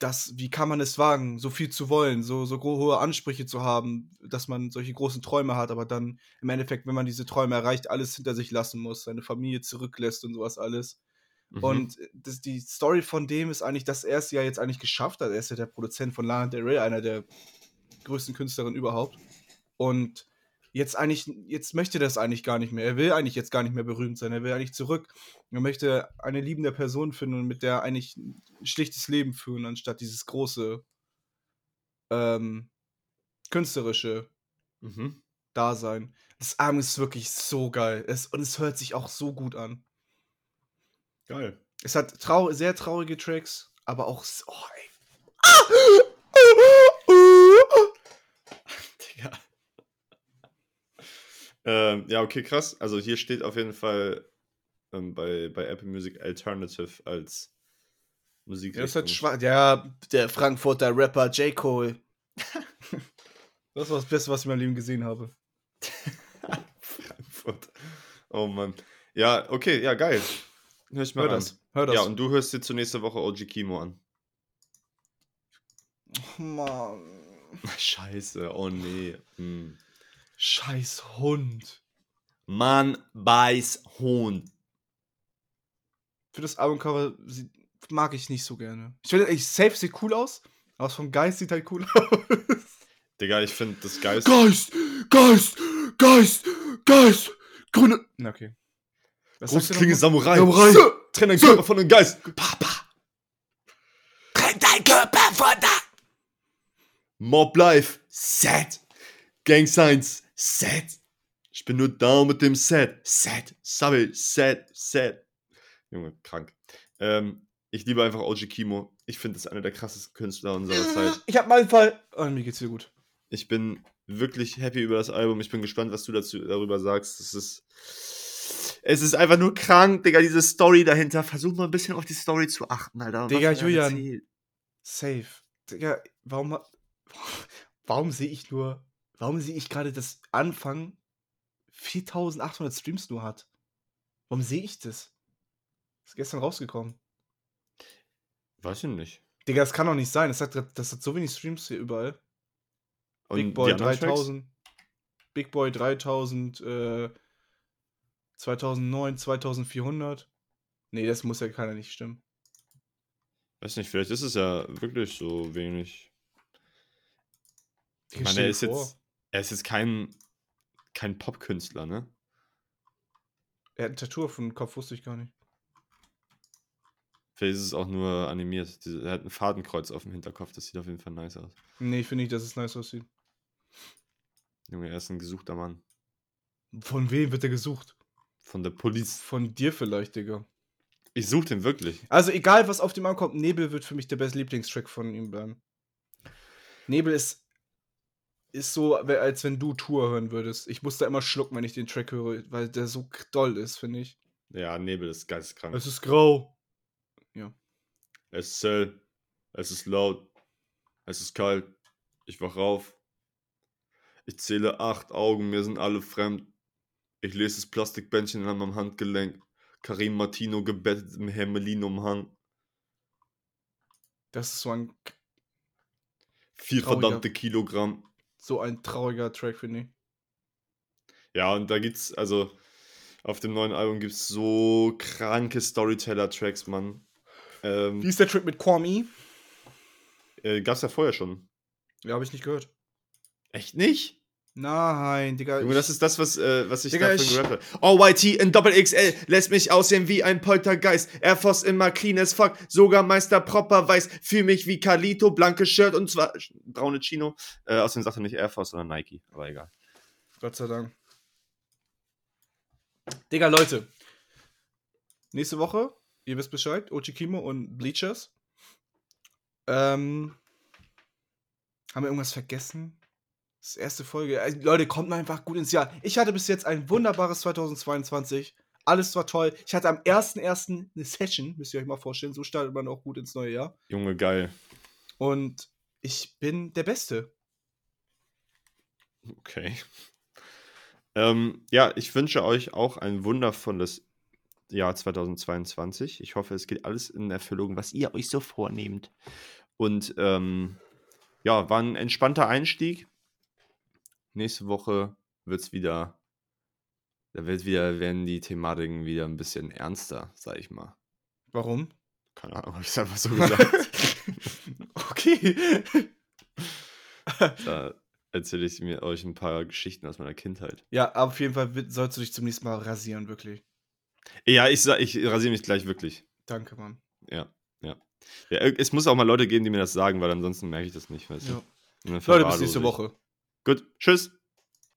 das, wie kann man es wagen, so viel zu wollen, so, so hohe Ansprüche zu haben, dass man solche großen Träume hat, aber dann im Endeffekt, wenn man diese Träume erreicht, alles hinter sich lassen muss, seine Familie zurücklässt und sowas alles. Mhm. Und das, die Story von dem ist eigentlich, dass er es ja jetzt eigentlich geschafft hat. Er ist ja der Produzent von Lana Del Rey, einer der größten Künstlerinnen überhaupt. Und jetzt eigentlich, jetzt möchte er das eigentlich gar nicht mehr. Er will eigentlich jetzt gar nicht mehr berühmt sein. Er will eigentlich zurück. Er möchte eine liebende Person finden und mit der eigentlich ein schlichtes Leben führen, anstatt dieses große ähm, künstlerische Mhm. Dasein. Das Album ist wirklich so geil. Es, und es hört sich auch so gut an. Geil. Es hat trau sehr traurige Tracks, aber auch so, oh, ey. Digga. Ähm, ja, okay, krass. Also hier steht auf jeden Fall ähm, bei, bei Apple Music Alternative als Musik. Ja, schwa ja, der Frankfurter Rapper J. Cole. das war das Beste, was ich in meinem Leben gesehen habe. Frankfurt. Oh Mann. Ja, okay, ja, geil. Hör ich mal Hör an. das. Hör das. Ja, und du hörst dir zur nächste Woche OG Kimo an. Oh, Mann. Scheiße, oh nee. Hm. Scheiß Hund. Mann, beiß Hund. Für das Albumcover mag ich nicht so gerne. Ich finde, ich, safe sieht cool aus, aber vom Geist sieht halt cool aus. Digga, ich finde das geilste. Geist! Geist! Geist! Geist! Grüne. Na, okay. Was Großklinge noch Samurai. Samurai. Trenn deinen Körper von dem Geist. Papa. Trenn dein Körper von da! Mob Life, Set. Gang Signs, Set. Ich bin nur da mit dem Set. Set, Sabbel, Set, Set. Junge, krank. Ähm, ich liebe einfach OG Kimo. Ich finde, das ist einer der krassesten Künstler unserer Zeit. Ich hab mal einen Fall. Oh, mir geht's wieder gut. Ich bin wirklich happy über das Album. Ich bin gespannt, was du dazu darüber sagst. Es ist, es ist einfach nur krank, Digga, diese Story dahinter. Versuch mal ein bisschen auf die Story zu achten, Alter. Digga, Julian. Safe. Digga, warum, warum sehe ich nur, warum sehe ich gerade das Anfang 4800 Streams nur hat? Warum sehe ich das? Ist gestern rausgekommen. Weiß ich nicht. Digga, das kann doch nicht sein. Das hat, das hat so wenig Streams hier überall. Und Big Boy anderen Tracks? 3000. Big Boy 3000, äh, 2009, 2400. Nee, das muss ja keiner nicht stimmen. Weiß nicht, vielleicht ist es ja wirklich so wenig. Ich meine, er ist vor. jetzt, er ist jetzt kein, kein Popkünstler, ne? Er hat ein Tattoo auf dem Kopf, wusste ich gar nicht. Vielleicht ist es auch nur animiert. Er hat ein Fadenkreuz auf dem Hinterkopf, das sieht auf jeden Fall nice aus. Nee, ich finde nicht, dass es nice aussieht. Junge, er ist ein gesuchter Mann. Von wem wird er gesucht? Von der Police. Von dir vielleicht, Digga. Ich suche den wirklich. Also egal, was auf dem ankommt, Nebel wird für mich der beste Lieblingstrack von ihm bleiben. Nebel ist, ist so, als wenn du Tour hören würdest. Ich muss da immer schlucken, wenn ich den Track höre, weil der so doll ist, finde ich. Ja, Nebel ist geisteskrank. Es ist grau. Es ist hell. Es ist laut. Es ist kalt. Ich wach auf. Ich zähle acht Augen, mir sind alle fremd. Ich lese das Plastikbändchen an meinem Handgelenk. Karim Martino gebettet im Hermelin-Umhang. Das ist so ein, Vier verdammte Kilogramm. So ein trauriger Track, finde ich. Ja, und da gibt's, also, auf dem neuen Album gibt's so kranke Storyteller-Tracks, Mann. Wie Ähm, ist der Track mit Kwame? äh, gab's ja vorher schon. Ja, habe ich nicht gehört. Echt nicht? Nein, Digga. Junge, das ist das, was, äh, was ich Digga, davon gerappt habe. Oh, YT in Doppel XL lässt mich aussehen wie ein Poltergeist. Air Force immer clean as fuck. Sogar Meister Proper weiß. Fühl mich wie Kalito. Blankes Shirt und zwar braune Chino. Äh, außerdem sagt er nicht Air Force, sondern Nike. Aber egal. Gott sei Dank. Digga, Leute. Nächste Woche, ihr wisst Bescheid, Ochikimo und Bleachers. Ähm, haben wir irgendwas vergessen? Das erste Folge. Äh, Leute, kommt mal einfach gut ins Jahr. Ich hatte bis jetzt ein wunderbares 2022. Alles war toll. Ich hatte am 1.1. eine Session, müsst ihr euch mal vorstellen. So startet man auch gut ins neue Jahr. Junge, geil. Und ich bin der Beste. Okay. Ähm, ja, ich wünsche euch auch ein wundervolles Jahr 2022. Ich hoffe, es geht alles in Erfüllung, was ihr euch so vornehmt. Und ähm, ja, war ein entspannter Einstieg. Nächste Woche wird es wieder, da wird wieder, werden die Thematiken wieder ein bisschen ernster, sag ich mal. Warum? Keine Ahnung, habe ich einfach so gesagt. okay. da erzähle ich mir euch ein paar Geschichten aus meiner Kindheit. Ja, aber auf jeden Fall sollst du dich zum nächsten Mal rasieren, wirklich. Ja, ich, ich rasiere mich gleich wirklich. Danke, Mann. Ja, ja. ja. Es muss auch mal Leute geben, die mir das sagen, weil ansonsten merke ich das nicht. Weißt Ja. du? Leute, bis nächste. Woche. Gut, tschüss.